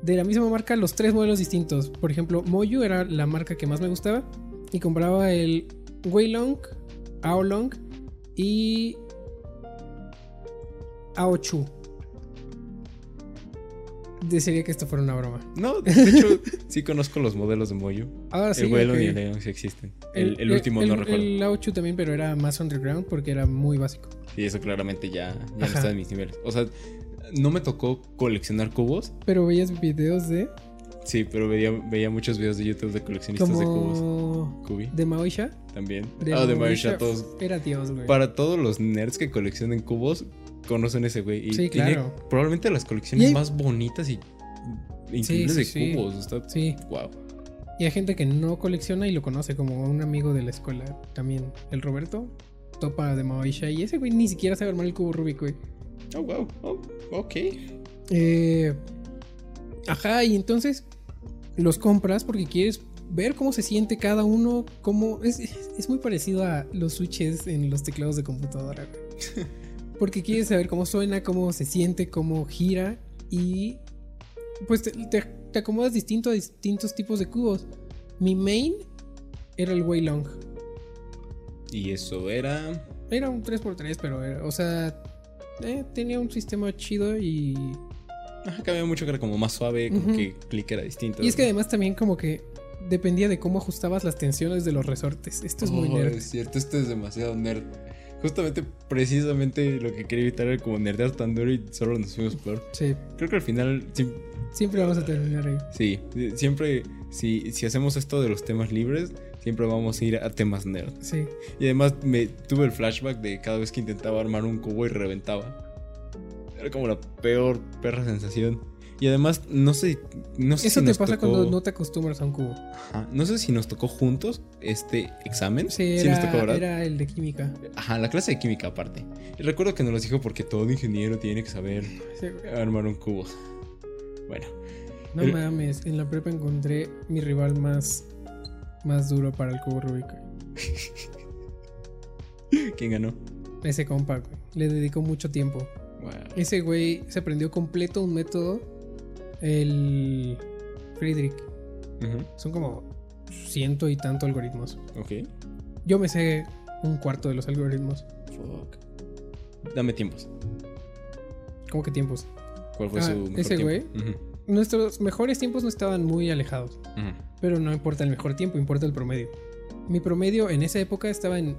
de la misma marca los tres modelos distintos. Por ejemplo, Moyu era la marca que más me gustaba y compraba el Weilong, Aolong y Aochu. Desearía que esto fuera una broma. No, de hecho, sí conozco los modelos de Moyo. Ahora sí. el vuelo ok. y el León sí existen. El, el último el- no recuerdo. El Aochu también, pero era más underground porque era muy básico. Y eso claramente ya, ya no está en mis niveles. O sea, no me tocó coleccionar cubos. Pero veías videos de Sí, pero veía, veía muchos videos de YouTube de coleccionistas de cubos. Cubi de Maoisha. también. De ah, de Maoisha, todos. Era Dios, güey. Para todos los nerds que coleccionen cubos, conocen ese güey. Y Sí, tiene claro. probablemente las colecciones hay- más bonitas y increíbles sí, de cubos. Está Sí. wow. Y hay gente que no colecciona y lo conoce como un amigo de la escuela también. El Roberto topa de Maoisha y ese güey ni siquiera sabe armar el cubo Rubik, güey. Oh, wow. Oh, ok. Eh, ajá, y entonces los compras porque quieres ver cómo se siente cada uno, cómo es, es muy parecido a los switches en los teclados de computadora. Porque quieres saber cómo suena, cómo se siente, cómo gira y pues te, te- te acomodas distinto a distintos tipos de cubos. Mi main era el Weilong. Y eso era. Era un 3x3, pero era, o sea, eh, tenía un sistema chido y Ajá, cambiaba mucho que era como más suave, como que clic era distinto. Y es que además también como que dependía de cómo ajustabas las tensiones de los resortes. Esto es muy nerd. Es cierto, esto es demasiado nerd. Justamente, precisamente lo que quería evitar era como nerdear tan duro y solo nos fuimos peor. Sí, Creo que al final, siempre vamos a terminar ahí. sí, siempre, si, si hacemos esto de los temas libres, siempre vamos a ir a temas nerd. Sí. Y además me tuve el flashback de cada vez que intentaba armar un cubo y reventaba. Era como la peor perra sensación. Y además, no sé, no sé Eso si te nos pasa tocó- cuando no te acostumbras a un cubo. Ajá, no sé si nos tocó juntos este examen. Sí, nos era, tocó, ¿verdad? era el de química. Ajá, la clase de química aparte. Y recuerdo que nos lo dijo porque todo ingeniero tiene que saber Sí, armar un cubo. Bueno, No El- mames, en la prepa encontré mi rival más, más duro para el cubo Rubik. ¿quién ganó? Ese compa, güey. Le dedicó mucho tiempo. Wow. Ese güey se aprendió completo un método. El Friedrich. Son como ciento y tanto algoritmos. Ok. Yo me sé un cuarto de los algoritmos. Fuck. Dame tiempos. ¿Cómo que tiempos? ¿Cuál fue Ah, su mejor ese tiempo? güey. Nuestros mejores tiempos no estaban muy alejados. Pero no importa el mejor tiempo, importa el promedio. Mi promedio en esa época estaba en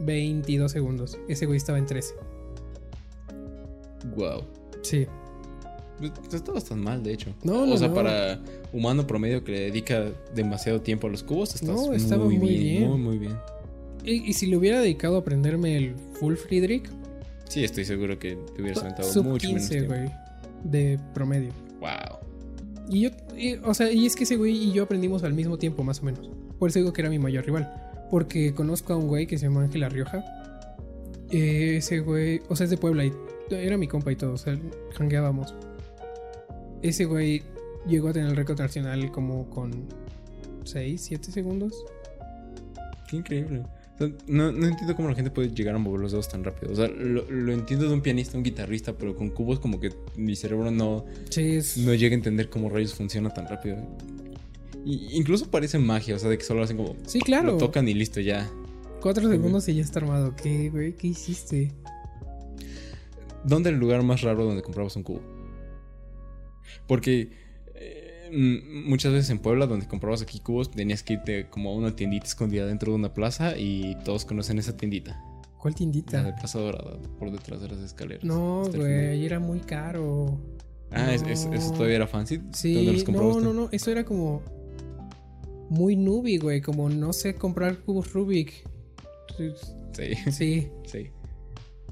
22 segundos. Ese güey estaba en 13. Wow. Sí. Pues, No estabas tan mal, de hecho. No, no, O sea, no. para humano promedio que le dedica demasiado tiempo a los cubos, estás No, estaba muy, muy bien, bien. Muy, muy bien. Y, y si le hubiera dedicado a aprenderme el full Friedrich, Sí, estoy seguro que te hubieras aventado sub mucho menos 15, tiempo. güey. De promedio. Wow. Y yo, y- o sea, y es que ese güey y yo aprendimos al mismo tiempo, más o menos. Por eso digo que era mi mayor rival. Porque conozco a un güey que se llama Ángel Rioja. Eh, ese güey, o sea, es de Puebla y era mi compa y todo, o sea, jangueábamos. Ese güey llegó a tener el récord nacional como con 6, 7 segundos. Qué increíble. O sea, no, no entiendo cómo la gente puede llegar a mover los dedos tan rápido. O sea, lo, lo entiendo de un pianista, un guitarrista, pero con cubos como que mi cerebro no, Sí, es... no llega a entender cómo rayos funciona tan rápido. Y, incluso parece magia, o sea, de que solo hacen como... Sí, claro. Lo tocan y listo, ya. 4 segundos y ya está armado. ¿Qué, güey? ¿Qué hiciste? ¿Dónde era el lugar más raro donde comprabas un cubo? Porque eh, muchas veces en Puebla, donde comprabas aquí cubos, tenías que irte como a una tiendita escondida dentro de una plaza y todos conocen esa tiendita. ¿Cuál La de tiendita? Plaza Dorada, por detrás de las escaleras. No, güey, era muy caro. Ah, es- es- eso todavía era fancy. ¿Dónde Sí, los no, no, no, eso era como muy nubi, güey, como no sé comprar cubos Rubik. Sí, Sí, sí.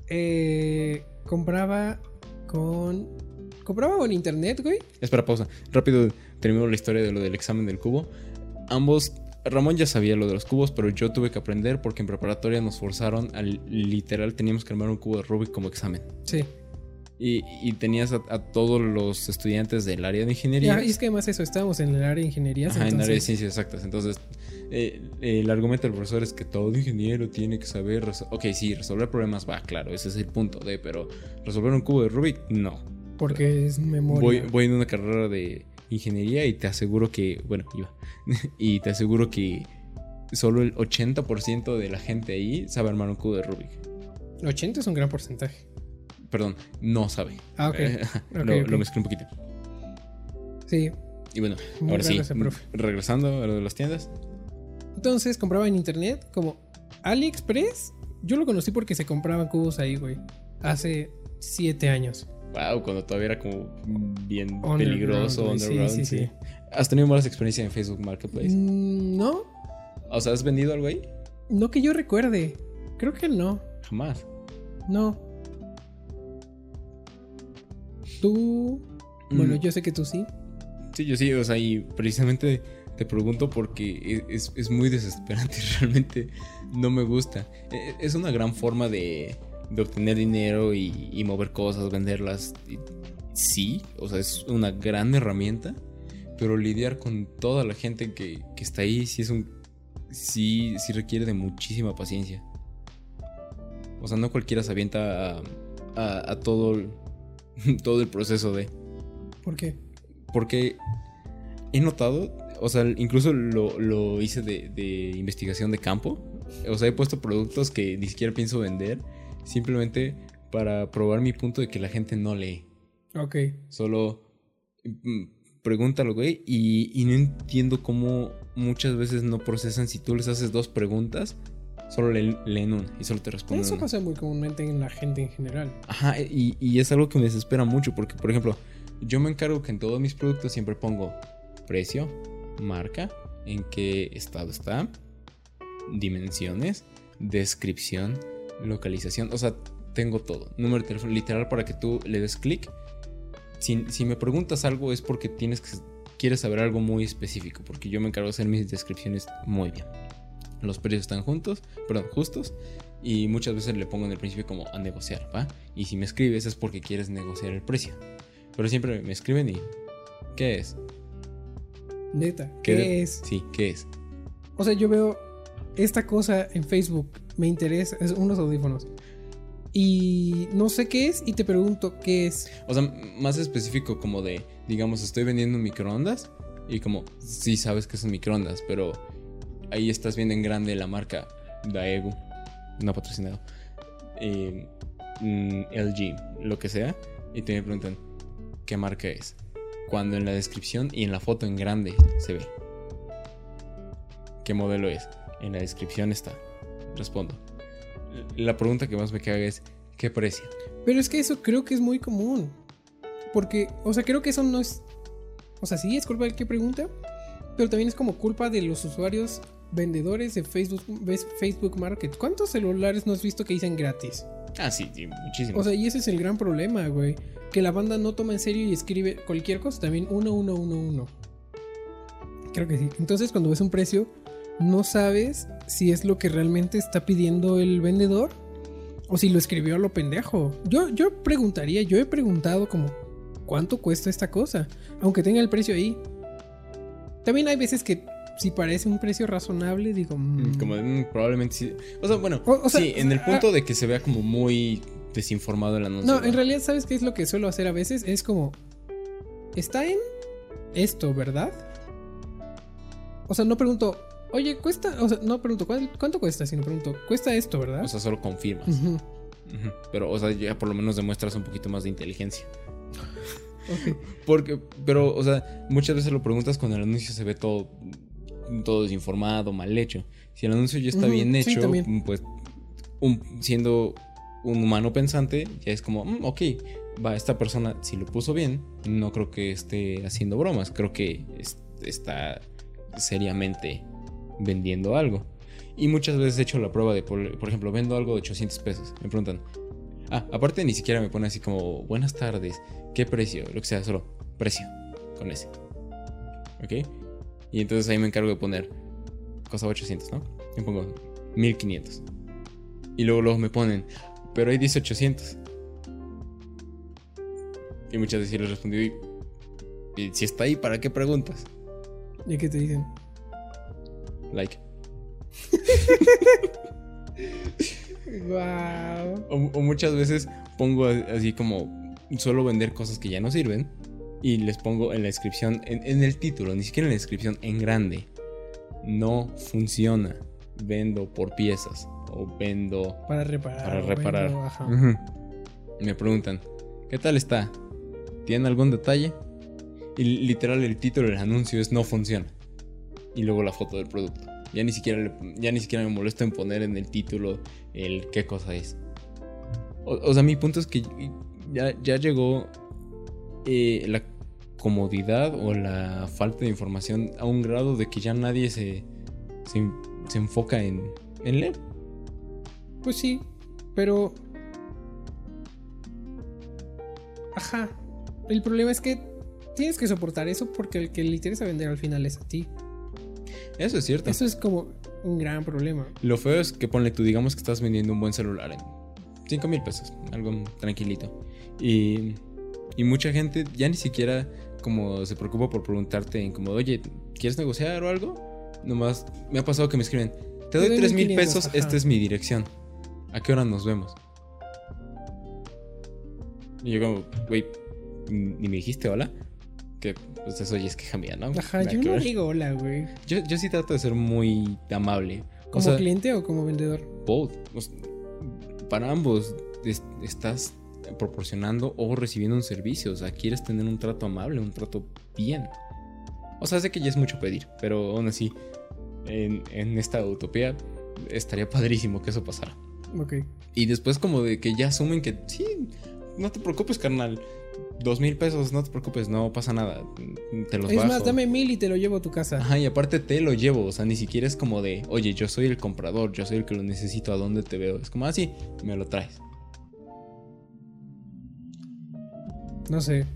eh, compraba con compraba con internet, güey. Espera, pausa. Rápido termino la historia de lo del examen del cubo. Ambos, Ramón ya sabía lo de los cubos, pero yo tuve que aprender porque en preparatoria nos forzaron al literal teníamos que armar un cubo de Rubik como examen. Sí. Y, y tenías a, a todos los estudiantes del área de ingeniería. Ya, y es que además eso, estábamos en el área de ingenierías. Ajá, en área de ciencias exactas. Entonces, eh, el argumento del profesor es que todo ingeniero tiene que saber. Ok, sí, resolver problemas va, claro, ese es el punto de, pero resolver un cubo de Rubik, no. Porque es memoria. Voy, voy en una carrera de ingeniería y te aseguro que, bueno, iba, y te aseguro que solo el 80% de la gente ahí sabe armar un cubo de Rubik. 80 es un gran porcentaje. Perdón, no sabe. Ah, ok. lo, ok. lo mezclé un poquito. Sí, Y bueno, muy ahora sí, profe. regresando a lo de las tiendas. Entonces compraba en internet como AliExpress. Yo lo conocí porque se compraban cubos ahí, güey. Hace 7 años. Wow, cuando todavía era como bien Underground, peligroso, underground. sí, sí, sí. ¿Has tenido malas experiencias en Facebook Marketplace? Mm, no, O sea, ¿has vendido algo ahí? no que yo recuerde. Creo que no. Jamás. No. Tú. Bueno, Mm. yo sé que tú sí. Sí, yo sí, o sea, y precisamente te pregunto porque e- es, es muy desesperante, realmente no me gusta. E- Es una gran forma de, de obtener dinero y, y mover cosas, venderlas. y- sí, o sea, es una gran herramienta, pero lidiar con toda la gente que, que está ahí sí es un... Sí, sí requiere de muchísima paciencia. O sea, no cualquiera se avienta a, a- a todo, el, todo el proceso de... ¿Por qué? Porque he notado, o sea, incluso lo, lo hice de, de investigación de campo. O sea, he puesto productos que ni siquiera pienso vender, simplemente para probar mi punto de que la gente no lee. Ok. Solo mm, pregúntalo, güey, y, y no entiendo cómo muchas veces no procesan si tú les haces dos preguntas, solo le- leen una y solo te responden Eso una. pasa muy comúnmente en la gente en general. Ajá, y, y es algo que me desespera mucho porque, por ejemplo, yo me encargo que en todos mis productos siempre pongo precio, marca, en qué estado está, dimensiones, descripción, localización, o sea, tengo todo. Número de teléfono, literal, para que tú le des clic. Si, si me preguntas algo es porque tienes que, quieres saber algo muy específico, porque yo me encargo de hacer mis descripciones muy bien. Los precios están juntos, perdón, justos. Y muchas veces le pongo en el principio como a negociar, ¿va? Y si me escribes es porque quieres negociar el precio. Pero siempre me escriben y... ¿Qué es? Neta. ¿Qué, es? Sí, ¿qué es? O sea, yo veo esta cosa en Facebook. Me interesa. Es unos audífonos. Y no sé qué es. Y te pregunto qué es. O sea, más específico como de, digamos, estoy vendiendo microondas y como, sí sabes que es un microondas, pero ahí estás viendo en grande la marca Daegu, no patrocinado, mm, LG, lo que sea, y te preguntan, ¿qué marca es? Cuando en la descripción y en la foto en grande se ve. ¿Qué modelo es? En la descripción está. Respondo. La pregunta que más me caga es, ¿qué precio? Pero es que eso creo que es muy común. Porque, o sea, creo que eso no es. O sea, sí es culpa del que pregunta. Pero también es como culpa de los usuarios vendedores de Facebook, ves- Facebook Market. ¿Cuántos celulares no has visto que dicen gratis? Ah, sí, sí, muchísimo. O sea, y ese es el gran problema, güey. Que la banda no toma en serio y escribe cualquier cosa también 1111. Creo que sí. Entonces, cuando ves un precio, no sabes si es lo que realmente está pidiendo el vendedor o si lo escribió a lo pendejo. Yo, yo preguntaría, yo he preguntado como, ¿cuánto cuesta esta cosa? Aunque tenga el precio ahí. También hay veces que si parece un precio razonable, digo... Mm, mm, Como mm, probablemente sí. O sea, bueno, O- o sea, sí, en el ah, punto de que se vea como muy desinformado el anuncio. No, en realidad, ¿sabes qué es lo que suelo hacer a veces? Es como. Está en esto, ¿verdad? O sea, no pregunto. Oye, cuesta. O sea, no pregunto ¿cuál- cuánto cuesta, sino pregunto, cuesta esto, ¿verdad? O sea, solo confirmas. Pero, o sea, ya por lo menos demuestras un poquito más de inteligencia. Porque, pero, o sea, muchas veces lo preguntas cuando el anuncio se ve todo, todo desinformado, mal hecho. Si el anuncio ya está bien hecho, también. pues, un- siendo un humano pensante, ya es como, "Mm, ok, va, esta persona, si lo puso bien, no creo que esté haciendo bromas, creo que es- está seriamente vendiendo algo. Y muchas veces he hecho la prueba de, por, ejemplo, vendo algo de 800 pesos. Me preguntan, ah, aparte ni siquiera me pone así como, buenas tardes, ¿qué precio? Lo que sea, solo precio, con ese. ¿Ok? Y entonces ahí me encargo de poner, cosa 800, ¿no? Yo pongo 1500. Y luego, luego me ponen, pero ahí dice 800. Y muchas veces les respondí, "Y- y si está ahí, ¿para qué preguntas? ¿Y qué te dicen? Like. Wow. O, o muchas veces pongo así como solo vender cosas que ya no sirven y les pongo en la descripción, en, en el título, ni siquiera en la descripción, en grande. No funciona. Vendo por piezas o vendo Para reparar. para reparar. vendo, ajá. Ujú. Me preguntan, ¿qué tal está? ¿Tiene algún detalle? Y literal el título del anuncio es no funciona. Y luego la foto del producto. Ya ni siquiera, ya ni siquiera me molesto en poner en el título el qué cosa es. O, o sea, mi punto es que ya, ya llegó eh, la comodidad o la falta de información a un grado de que ya nadie se, se, se enfoca en, en leer. Pues sí, pero. Ajá. El problema es que tienes que soportar eso porque el que le interesa vender al final es a ti. Eso es cierto. Eso es como un gran problema. Lo feo es que ponle tú, digamos que estás vendiendo un buen celular en 5 mil pesos, algo tranquilito. Y, y mucha gente ya ni siquiera como se preocupa por preguntarte en como, oye, ¿quieres negociar o algo? Nomás me ha pasado que me escriben, te doy doy 3 mil 1500, pesos, ajá. esta es mi dirección. ¿A qué hora nos vemos? Y yo como, güey, ni me dijiste hola. Que pues eso ya es queja mía, ¿no? Ajá, yo no ver. digo hola, güey. yo, yo sí trato de ser muy amable. O ¿Como sea, cliente o como vendedor? both. Para ambos es- estás proporcionando o recibiendo un servicio. O sea, quieres tener un trato amable, un trato bien. O sea, sé que ya es mucho pedir, pero aún así, en, en esta utopía estaría padrísimo que eso pasara. Ok. Y después como de que ya asumen que sí, no te preocupes, carnal. Dos mil pesos, no te preocupes, no pasa nada. Te los Es bajo. más, dame mil y te lo llevo a tu casa. Ajá, y aparte te lo llevo, o sea, ni siquiera es como de, oye, yo soy el comprador, yo soy el que lo necesito, ¿a dónde te veo? Es como, así, me lo traes. No sé.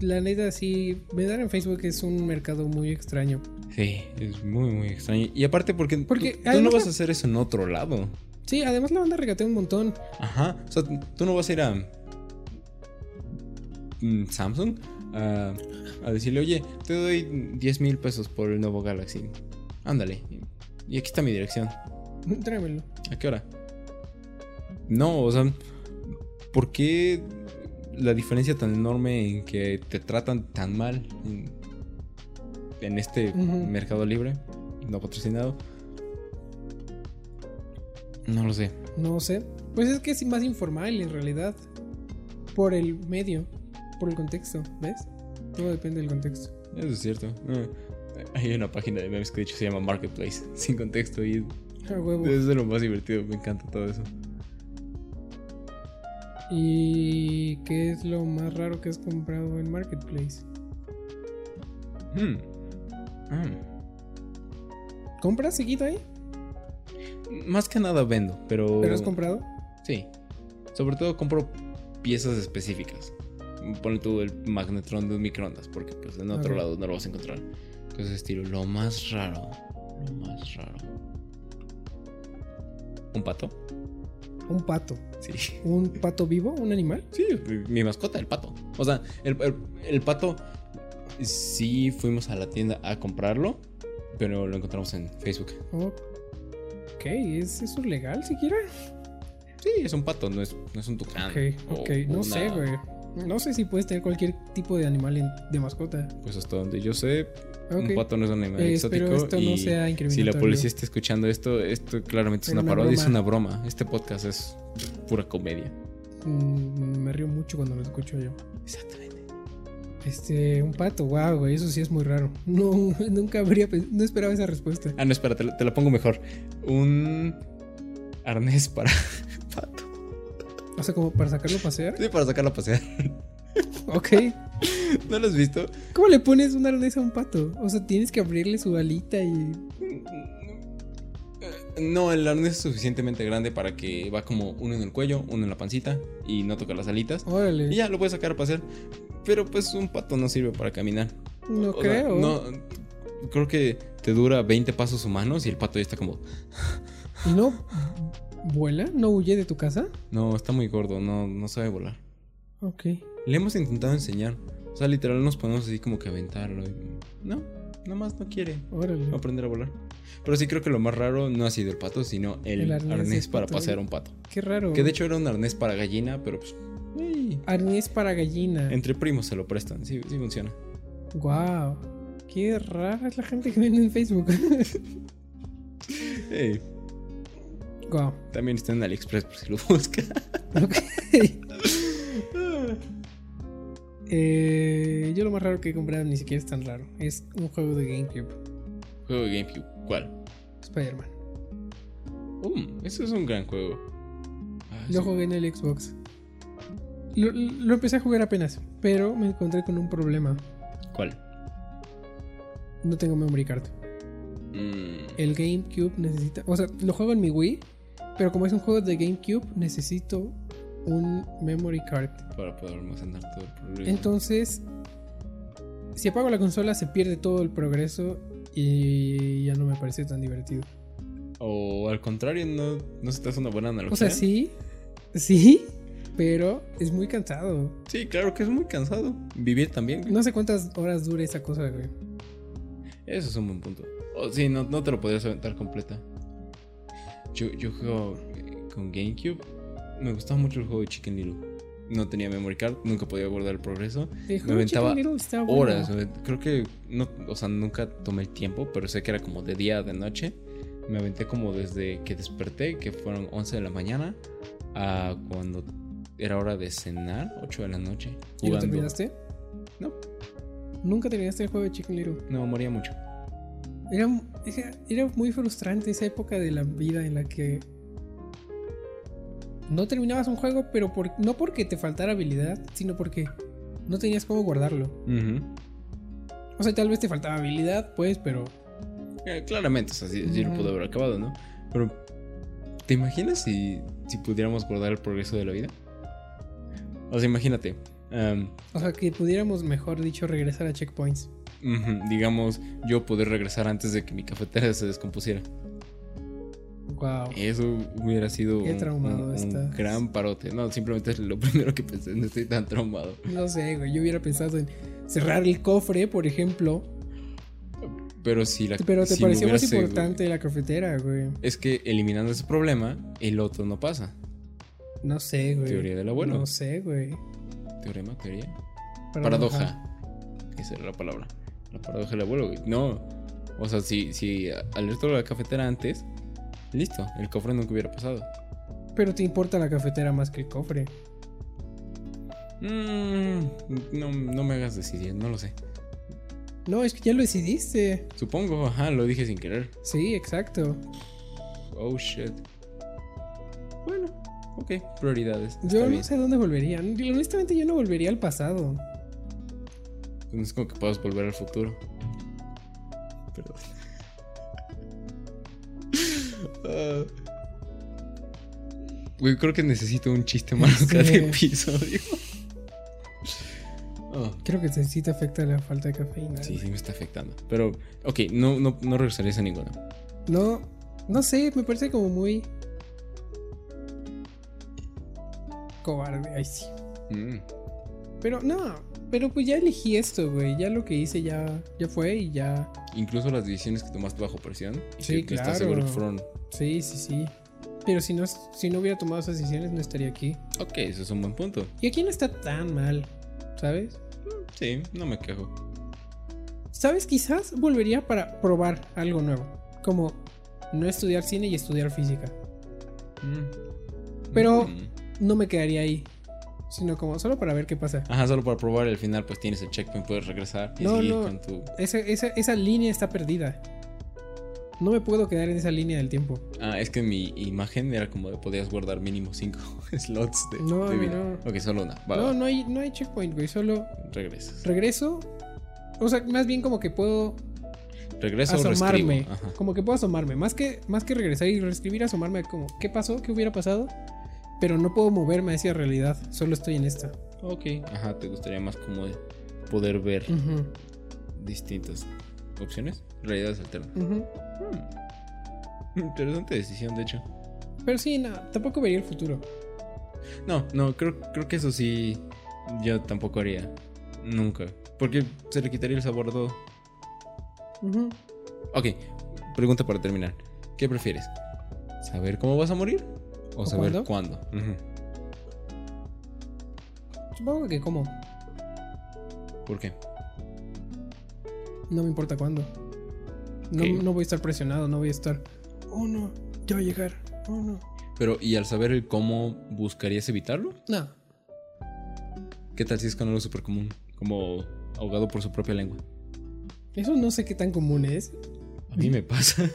La neta, sí. Vender en Facebook es un mercado muy extraño. Sí, es muy, muy extraño. Y aparte porque, Porque tú, tú no vas a hacer eso en otro lado. Sí, además la banda regatea un montón. Ajá, o sea, tú no vas a ir a Samsung a, a decirle, oye, te doy 10 mil pesos por el nuevo Galaxy. Ándale. Y aquí está mi dirección. Tráemelo. ¿A qué hora? No, o sea, ¿por qué la diferencia tan enorme en que te tratan tan mal en, en este mercado libre, no patrocinado? No lo sé. No sé. Pues es que es más informal en realidad. Por el medio. Por el contexto. ¿Ves? Todo depende del contexto. Eso es cierto. Hay una página de memes que de hecho se llama Marketplace, sin contexto, y A huevo. es de lo más divertido. Me encanta todo eso. ¿Y qué es lo más raro que has comprado en Marketplace? Hmm. Ah. ¿Compras seguido ahí? Más que nada vendo, pero. ¿Pero has comprado? Sí. Sobre todo compro piezas específicas. Ponle tú el magnetron de un microondas, porque pues en otro lado no lo vas a encontrar. De estilo. Lo más raro. Lo más raro. ¿Un pato? Un pato. Sí. ¿Un pato vivo? ¿Un animal? Sí, mi mascota, el pato. O sea, el, el- el pato sí fuimos a la tienda a comprarlo, pero lo encontramos en Facebook. Ok, ¿es eso legal siquiera? Sí, es un pato, no es, no es un tucán. Ok, ok, no sé, güey. No sé si puedes tener cualquier tipo de animal en- de mascota. Pues hasta donde yo sé, un pato no es un animal Eh, exótico. esto no sea si la policía está escuchando esto, esto claramente es una una parodia, es broma. una broma. Este podcast es pura comedia. Mm, me río mucho cuando lo escucho yo. Exactamente. Este, un pato, wow, güey, eso sí es muy raro. No, nunca habría, no esperaba esa respuesta. Ah, no, espera, te, te la pongo mejor. Un arnés para pato. O sea, como para sacarlo a pasear. Sí, para sacarlo a pasear. Ok. ¿No lo has visto? ¿Cómo le pones un arnés a un pato? O sea, tienes que abrirle su alita y. No, el arnés es suficientemente grande para que va como uno en el cuello, uno en la pancita y no toca las alitas. Órale. Y ya lo puedes sacar a pasear. Pero pues un pato no sirve para caminar. No O sea, creo. no, creo que te dura 20 pasos humanos y el pato ya está como. ¿Y no vuela? ¿No huye de tu casa? No, está muy gordo, no, no sabe volar. Ok. Le hemos intentado enseñar. O sea, literal nos ponemos así como que a aventarlo. y- No, nomás no quiere Órale. aprender a volar. Pero sí creo que lo más raro no ha sido el pato, sino el, El arnés para pato. pasear a un pato. Qué raro. Que de hecho era un arnés para gallina, pero pues. Arnés para gallina. entre primos se lo prestan, sí, sí funciona. Wow. Qué rara es la gente que vende en Facebook. Ey, wow. también está en AliExpress por si lo buscas. Ok. Eh, yo lo más raro que he comprado ni siquiera es tan raro. Es un juego de GameCube. Juego de GameCube, ¿cuál? Spider-Man. Um, eso es un gran juego. Ah, Lo sí. jugué en el Xbox. Lo, lo empecé a jugar apenas, pero me encontré con un problema. ¿Cuál? No tengo memory card. Mm, El GameCube necesita. O sea, lo juego en mi Wii, pero como es un juego de GameCube, necesito un memory card. para poder almacenar todo el progreso. Entonces, si apago la consola, se pierde todo el progreso y ya no me parece tan divertido. O al contrario, no, no se te hace una buena analogía. O sea, sí, sí, pero es muy cansado. Sí, claro que es muy cansado. Vivir también. güey. No sé cuántas horas dure esa cosa, güey. Eso es un buen punto. O sí, no, no te lo podrías aventar completa. Yo, yo juego eh, con GameCube. Me gustaba mucho el juego de Chicken Little. No tenía memory card, nunca podía guardar el progreso. El de aventaba bueno. Horas, creo que no, o sea, nunca tomé el tiempo, pero sé que era como de día, de noche. Me aventé como desde que desperté, que fueron 11 de la mañana, a cuando era hora de cenar, 8 de la noche. ¿Y lo terminaste? No, Nunca terminaste el juego de Chicken Little. no, moría mucho. Era, era, era muy frustrante esa época de la vida en la que no terminabas un juego, pero por, no porque te faltara habilidad, sino porque no tenías cómo guardarlo. O sea, tal vez te faltaba habilidad, pues, pero Eh, claramente, o sea, sí, sí lo Ujú. pudo haber acabado, ¿no? Pero, ¿te imaginas si, si pudiéramos guardar el progreso de la vida? O sea, imagínate. O sea, que pudiéramos, mejor dicho, regresar a checkpoints. Digamos, yo poder regresar antes de que mi cafetera se descompusiera. Wow. Eso hubiera sido Qué un, traumado un- un estás. gran parote. No, simplemente es lo primero que pensé. No estoy tan traumado. No sé, güey. Yo hubiera pensado en cerrar el cofre, por ejemplo. Pero si la Pero te si pareció más importante la cafetera, güey. Es que eliminando ese problema, el otro no pasa. No sé, güey. Teoría del abuelo. No sé, güey. Teorema, teoría. Paradoja. Paradoja. Esa era la palabra. La paradoja del abuelo, güey. No. O sea, si, si alertó la cafetera antes, listo. El cofre nunca hubiera pasado. Pero te importa la cafetera más que el cofre. Mm, no, no me hagas decidir, no lo sé. No, es que ya lo decidiste. Supongo, ajá, lo dije sin querer. Sí, exacto. Oh shit. Bueno, ok, prioridades. Yo no bien. sé a dónde volvería. Honestamente, yo no volvería al pasado. No es como que puedas volver al futuro. Perdón. Ah. Güey, creo que necesito un chiste más Sí. cada episodio. Oh, Creo que sí te afecta la falta de cafeína. sí, sí me está afectando. Pero, ok, no, no, no regresarías a ninguna. No, no sé, me parece como muy. Cobarde, ay sí. Mm. Pero no, pero pues ya elegí esto, güey. Ya lo que hice ya, ya fue y ya. Incluso las decisiones que tomaste bajo presión. Sí, que claro. Estás seguro que fueron. Sí, sí, sí. Pero si no, si no hubiera tomado esas decisiones, no estaría aquí. Ok, eso es un buen punto. Y aquí no está tan mal, ¿sabes? Sí, no me quejo. ¿Sabes? Quizás volvería para probar algo nuevo. Como no estudiar cine y estudiar física. Mm. Pero- Mm. No me quedaría ahí. Sino como solo para ver qué pasa. Ajá, solo para probar y al final pues tienes el checkpoint, puedes regresar y No, seguir no. con tu... Esa, esa, esa línea está perdida. No me puedo quedar en esa línea del tiempo. Ah, es que mi imagen era como de podías guardar mínimo 5 slots de, No, de vida. no. Ok, solo una. Va, no, va, no hay, no hay checkpoint, güey. Solo regresas. regreso. O sea, más bien como que puedo Regreso o asomarme. Ajá. Como que puedo asomarme. Más que, más que regresar y reescribir, asomarme como, ¿qué pasó? ¿Qué hubiera pasado? Pero no puedo moverme hacia realidad. Solo estoy en esta. Ok. Ajá, te gustaría más como de poder ver distintas opciones, realidades alternas. ujú. Hmm. Interesante decisión, de hecho. Pero sí, no, tampoco vería el futuro. No, no, creo, creo que eso sí yo tampoco haría. Nunca. Porque se le quitaría el sabor a todo. Ujú. Ok, pregunta para terminar. ¿Qué prefieres? ¿Saber cómo vas a morir? ¿O, ¿O saber cuándo? Supongo que como. ¿Por qué? No me importa cuándo. No, no voy a estar presionado, no voy a estar. Oh no, ya va a llegar. Oh no. Pero, ¿y al saber el cómo buscarías evitarlo? No. ¿Qué tal si es con algo súper común? Como ahogado por su propia lengua. Eso no sé qué tan común es. A mí me pasa.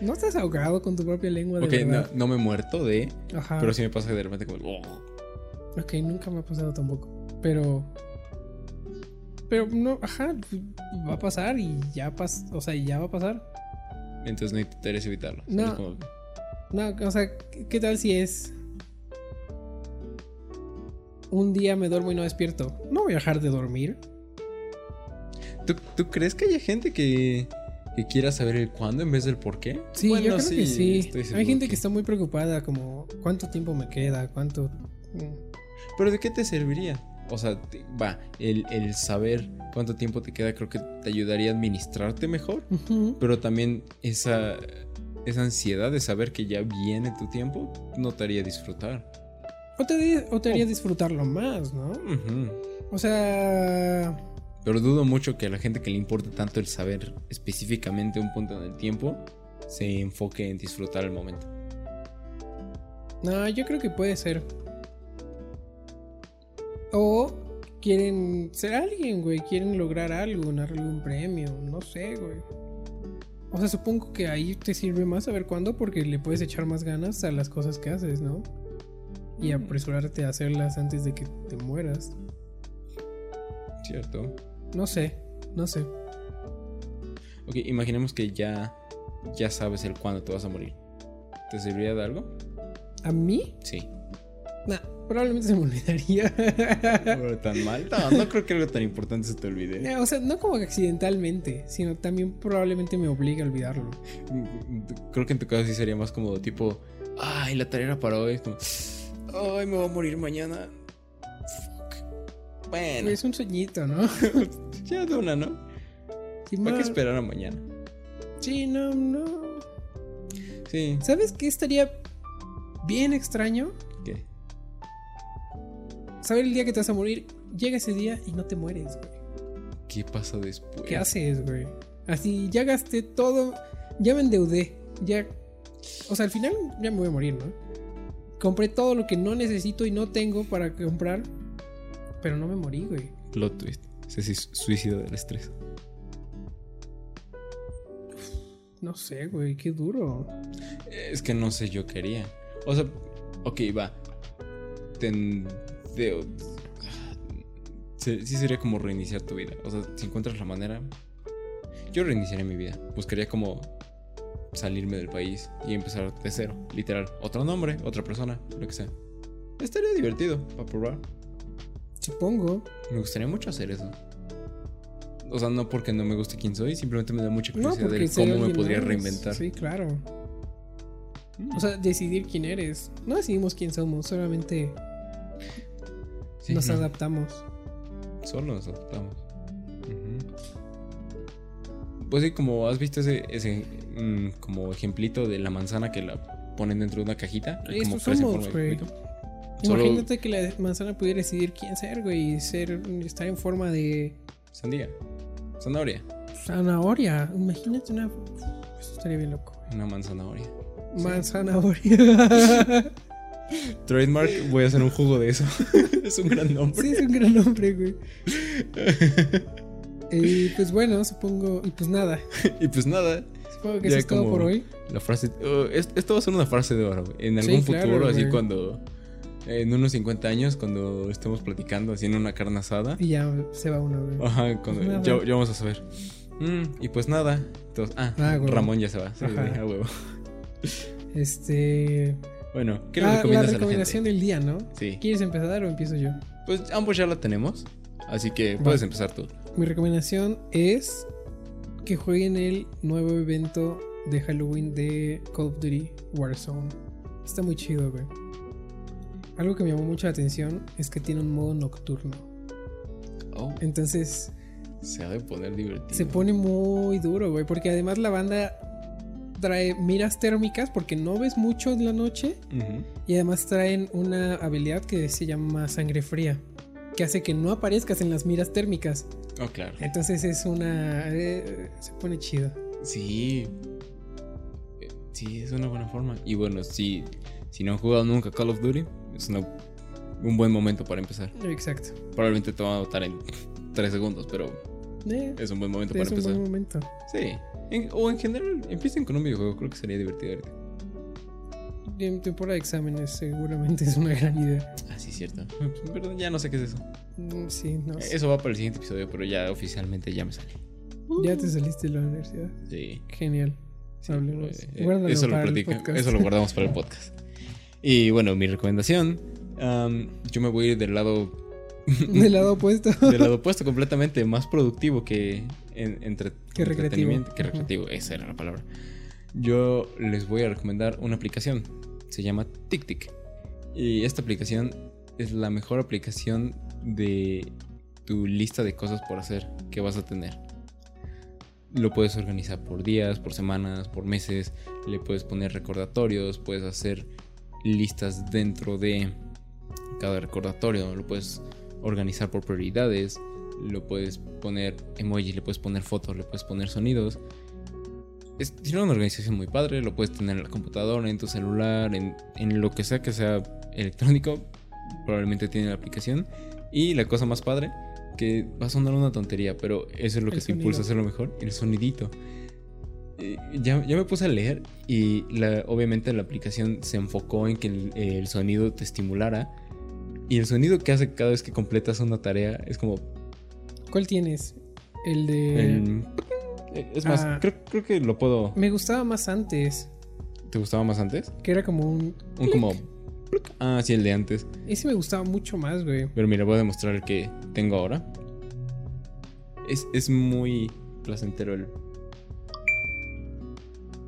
No estás ahogado con tu propia lengua de ok, no, me he muerto de... Ajá. Pero sí me pasa de repente como... oh. Ok, nunca me ha pasado tampoco. Pero. Pero no, ajá, va a pasar y ya pas, o sea, ya va a pasar. Entonces no intentarías evitarlo. No. Como- No, o sea, ¿qué qué tal si es un día me duermo y no despierto? No voy a dejar de dormir. ¿Tú, tú crees que haya gente que, que quiera saber el cuándo en vez del por qué? Sí, Bueno, yo creo que sí. Hay gente que... está muy preocupada, como cuánto tiempo me queda, cuánto. Pero ¿de qué te serviría? O sea, va, el, el saber cuánto tiempo te queda creo que te ayudaría a administrarte mejor. Ujú. Pero también esa, esa ansiedad de saber que ya viene tu tiempo no te haría disfrutar. O te, o te Oh. haría disfrutarlo más, ¿no? Ujú. O sea. Pero dudo mucho que a la gente que le importe tanto el saber específicamente un punto en el tiempo se enfoque en disfrutar el momento. No, yo creo que puede ser. O quieren ser alguien, güey. Quieren lograr algo, ganar algún premio. No sé, güey. O sea, supongo que ahí te sirve más saber cuándo porque le puedes echar más ganas a las cosas que haces, ¿no? Y apresurarte a hacerlas antes de que te mueras. ¿Cierto? No sé, no sé. Ok, imaginemos que ya, ya sabes el cuándo te vas a morir. ¿Te serviría de algo? ¿A mí? Sí. Nah, probablemente se me olvidaría. Pero tan mal. No, no creo que algo tan importante se te olvide. Eh, o sea, no como que accidentalmente, sino también probablemente me obligue a olvidarlo. Creo que en tu caso sí sería más como tipo, ay, la tarea era para hoy. Como, ay, me voy a morir mañana. Fuck. Bueno, Es un sueñito, ¿no? ya de una, ¿no? Sí, Hay ma- que esperar a mañana. Sí, no, no. Sí. ¿Sabes qué estaría bien extraño? ¿Qué? Saber el día que te vas a morir, llega ese día y no te mueres, güey. ¿Qué pasa después? ¿Qué haces, güey? Así, ya gasté todo, ya me endeudé, ya... O sea, al final ya me voy a morir, ¿no? Compré todo lo que no necesito y no tengo para comprar, pero no me morí, güey. Plot twist. Se suicida del estrés. No sé, güey, qué duro. Es que no sé yo qué haría. O sea, ok, va. Ten, de- se- sí sería como reiniciar tu vida. O sea, si encuentras la manera. Yo reiniciaría mi vida. Buscaría como salirme del país y empezar de cero, literal. Otro nombre, otra persona, lo que sea. Estaría divertido para probar. Supongo. Me gustaría mucho hacer eso. O sea, no porque no me guste quién soy, simplemente me da mucha curiosidad de cómo me podría más. reinventar. Sí, claro. Mm. O sea, decidir quién eres. No decidimos quién somos, solamente Sí, nos no, adaptamos. Solo nos adaptamos. Pues sí, como has visto ese, ese mm, como ejemplito de la manzana que la ponen dentro de una cajita. y como crece en somos, forma de Solo- Imagínate que la manzana pudiera decidir quién ser, güey, y ser, estar en forma de Sandía. Zanahoria. zanahoria. Imagínate una. Eso estaría bien loco. güey. Una manzanahoria. Sí. Manzanahoria. Trademark, voy a hacer un jugo de eso. es un gran nombre. sí, es un gran nombre, güey. Y pues bueno, supongo. Y pues nada. y pues nada, Supongo que Ya eso es todo por hoy. la frase. es- esto va a ser una frase de oro, güey. En Sí, algún claro, futuro, así cuando. En unos 50 años, cuando estemos platicando, haciendo una carne asada. Y ya se va uno, güey. Ajá, cuando, ya, ya vamos a saber. Mm, y pues nada. Entonces, ah, Ah. Ramón ya se va. Sí, Ajá. a huevo. Este. Bueno, ¿qué le Ah, la recomiendas a la recomendación gente? del día, ¿no? Sí. ¿Quieres empezar o empiezo yo? Pues ambos ya la tenemos. Así que puedes empezar tú. Mi recomendación es que jueguen el nuevo evento de Halloween de Call of Duty Warzone. Está muy chido, güey. Algo que me llamó mucho la atención es que tiene un modo nocturno. Oh, Entonces se ha de poner divertido. se pone muy duro, güey. Porque además la banda trae miras térmicas porque no ves mucho en la noche. Y además traen una habilidad que se llama sangre fría. Que hace que no aparezcas en las miras térmicas. Oh, claro. Entonces es una... eh, se pone chido. Sí. Eh, Sí, es una buena forma. Y bueno, si, si no han jugado nunca Call of Duty, es una- un buen momento para empezar. Exacto. Probablemente te va a notar en 3 segundos, pero Eh, es un buen momento es para un empezar. buen momento. Sí. En- o en general, empiecen con un videojuego, creo que sería divertido en temporada de exámenes seguramente es una gran idea. Ah, sí, cierto. Pero ya no sé qué es eso. Mm, Sí, no sé. Eso va para el siguiente episodio, pero ya oficialmente ya me sale. Ya te saliste de la universidad. Sí. Genial. Sí, Hablemos. eh, eh, eso, lo platica- eso lo guardamos para el podcast. Y bueno, mi recomendación. am, yo me voy a ir del lado. Del lado opuesto. del lado opuesto, completamente más productivo que en, entre, Que recreativo. Que recreativo, esa era la palabra. Yo les voy a recomendar una aplicación. Se llama TicTic. Y esta aplicación es la mejor aplicación de tu lista de cosas por hacer que vas a tener. Lo puedes organizar por días, por semanas, por meses. Le puedes poner recordatorios, puedes hacer listas dentro de cada recordatorio. Lo puedes organizar por prioridades. Lo puedes poner emoji, le puedes poner fotos, le puedes poner sonidos. Es, tiene una organización muy padre. Lo puedes tener en la computadora, en tu celular, en, en lo que sea que sea electrónico. Probablemente tiene la aplicación. Y la cosa más padre, que va a sonar una tontería, pero eso es lo El que te impulsa a hacerlo mejor, el sonidito. Eh, Ya, ya me puse a leer y la- obviamente la aplicación se enfocó en que el, el sonido te estimulara. Y el sonido que hace cada vez que completas una tarea es como... ¿Cuál tienes? El de... el- eh, es más, Ah. creo, creo que lo puedo... Me gustaba más antes. ¿Te gustaba más antes? Que era como un... Un como... Ah, sí, el de antes. Ese me gustaba mucho más, güey. Pero mira, voy a demostrar el que tengo ahora. Es, es muy placentero el...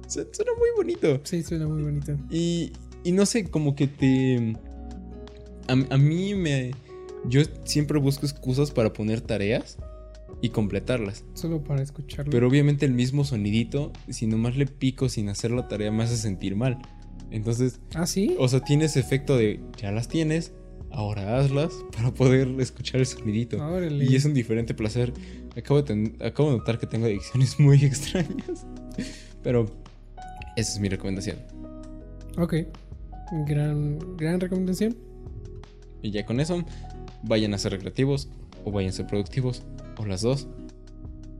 Su- Suena muy bonito. Sí, suena muy bonito. Y, y no sé, como que te... A, a mí me... Yo siempre busco excusas para poner tareas y completarlas. Solo para escucharlo. Pero obviamente el mismo sonidito, si nomás le pico sin hacer la tarea, me hace sentir mal. Entonces, ¿Ah, sí? o sea, tiene ese efecto de ya las tienes, ahora hazlas para poder escuchar el sonidito. Órale. Y es un diferente placer. Acabo de, acabo de notar que tengo adicciones muy extrañas. Pero esa es mi recomendación. Ok. Gran, gran recomendación. Y ya con eso, vayan a ser recreativos o vayan a ser productivos o las dos.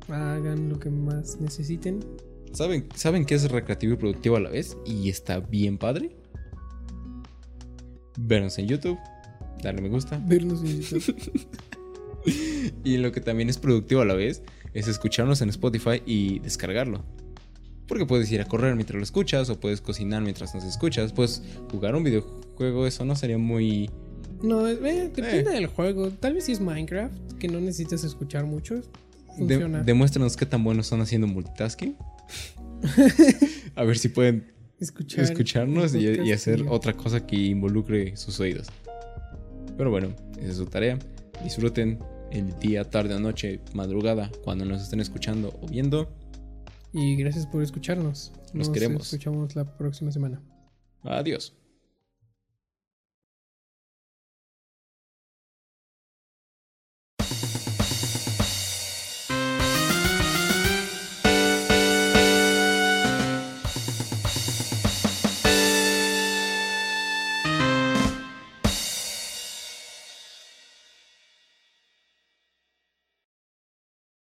Hagan lo que más necesiten. ¿Saben, ¿Saben qué es recreativo y productivo a la vez? Y está bien padre. Vernos en YouTube, darle me gusta. Vernos en YouTube. Y lo que también es productivo a la vez es escucharnos en Spotify y descargarlo. Porque puedes ir a correr mientras lo escuchas, o puedes cocinar mientras nos escuchas. Puedes jugar un videojuego, eso no sería muy. No, eh, depende del juego. Tal vez si es Minecraft, que no necesitas escuchar mucho. De- demuéstranos qué tan buenos son haciendo multitasking. a ver si pueden Escuchar escucharnos y, hacer otra cosa que involucre sus oídos. Pero bueno, esa es su tarea. Disfruten el día, tarde o noche, madrugada, cuando nos estén escuchando o viendo. Y gracias por escucharnos. Los Nos queremos. escuchamos la próxima semana. Adiós.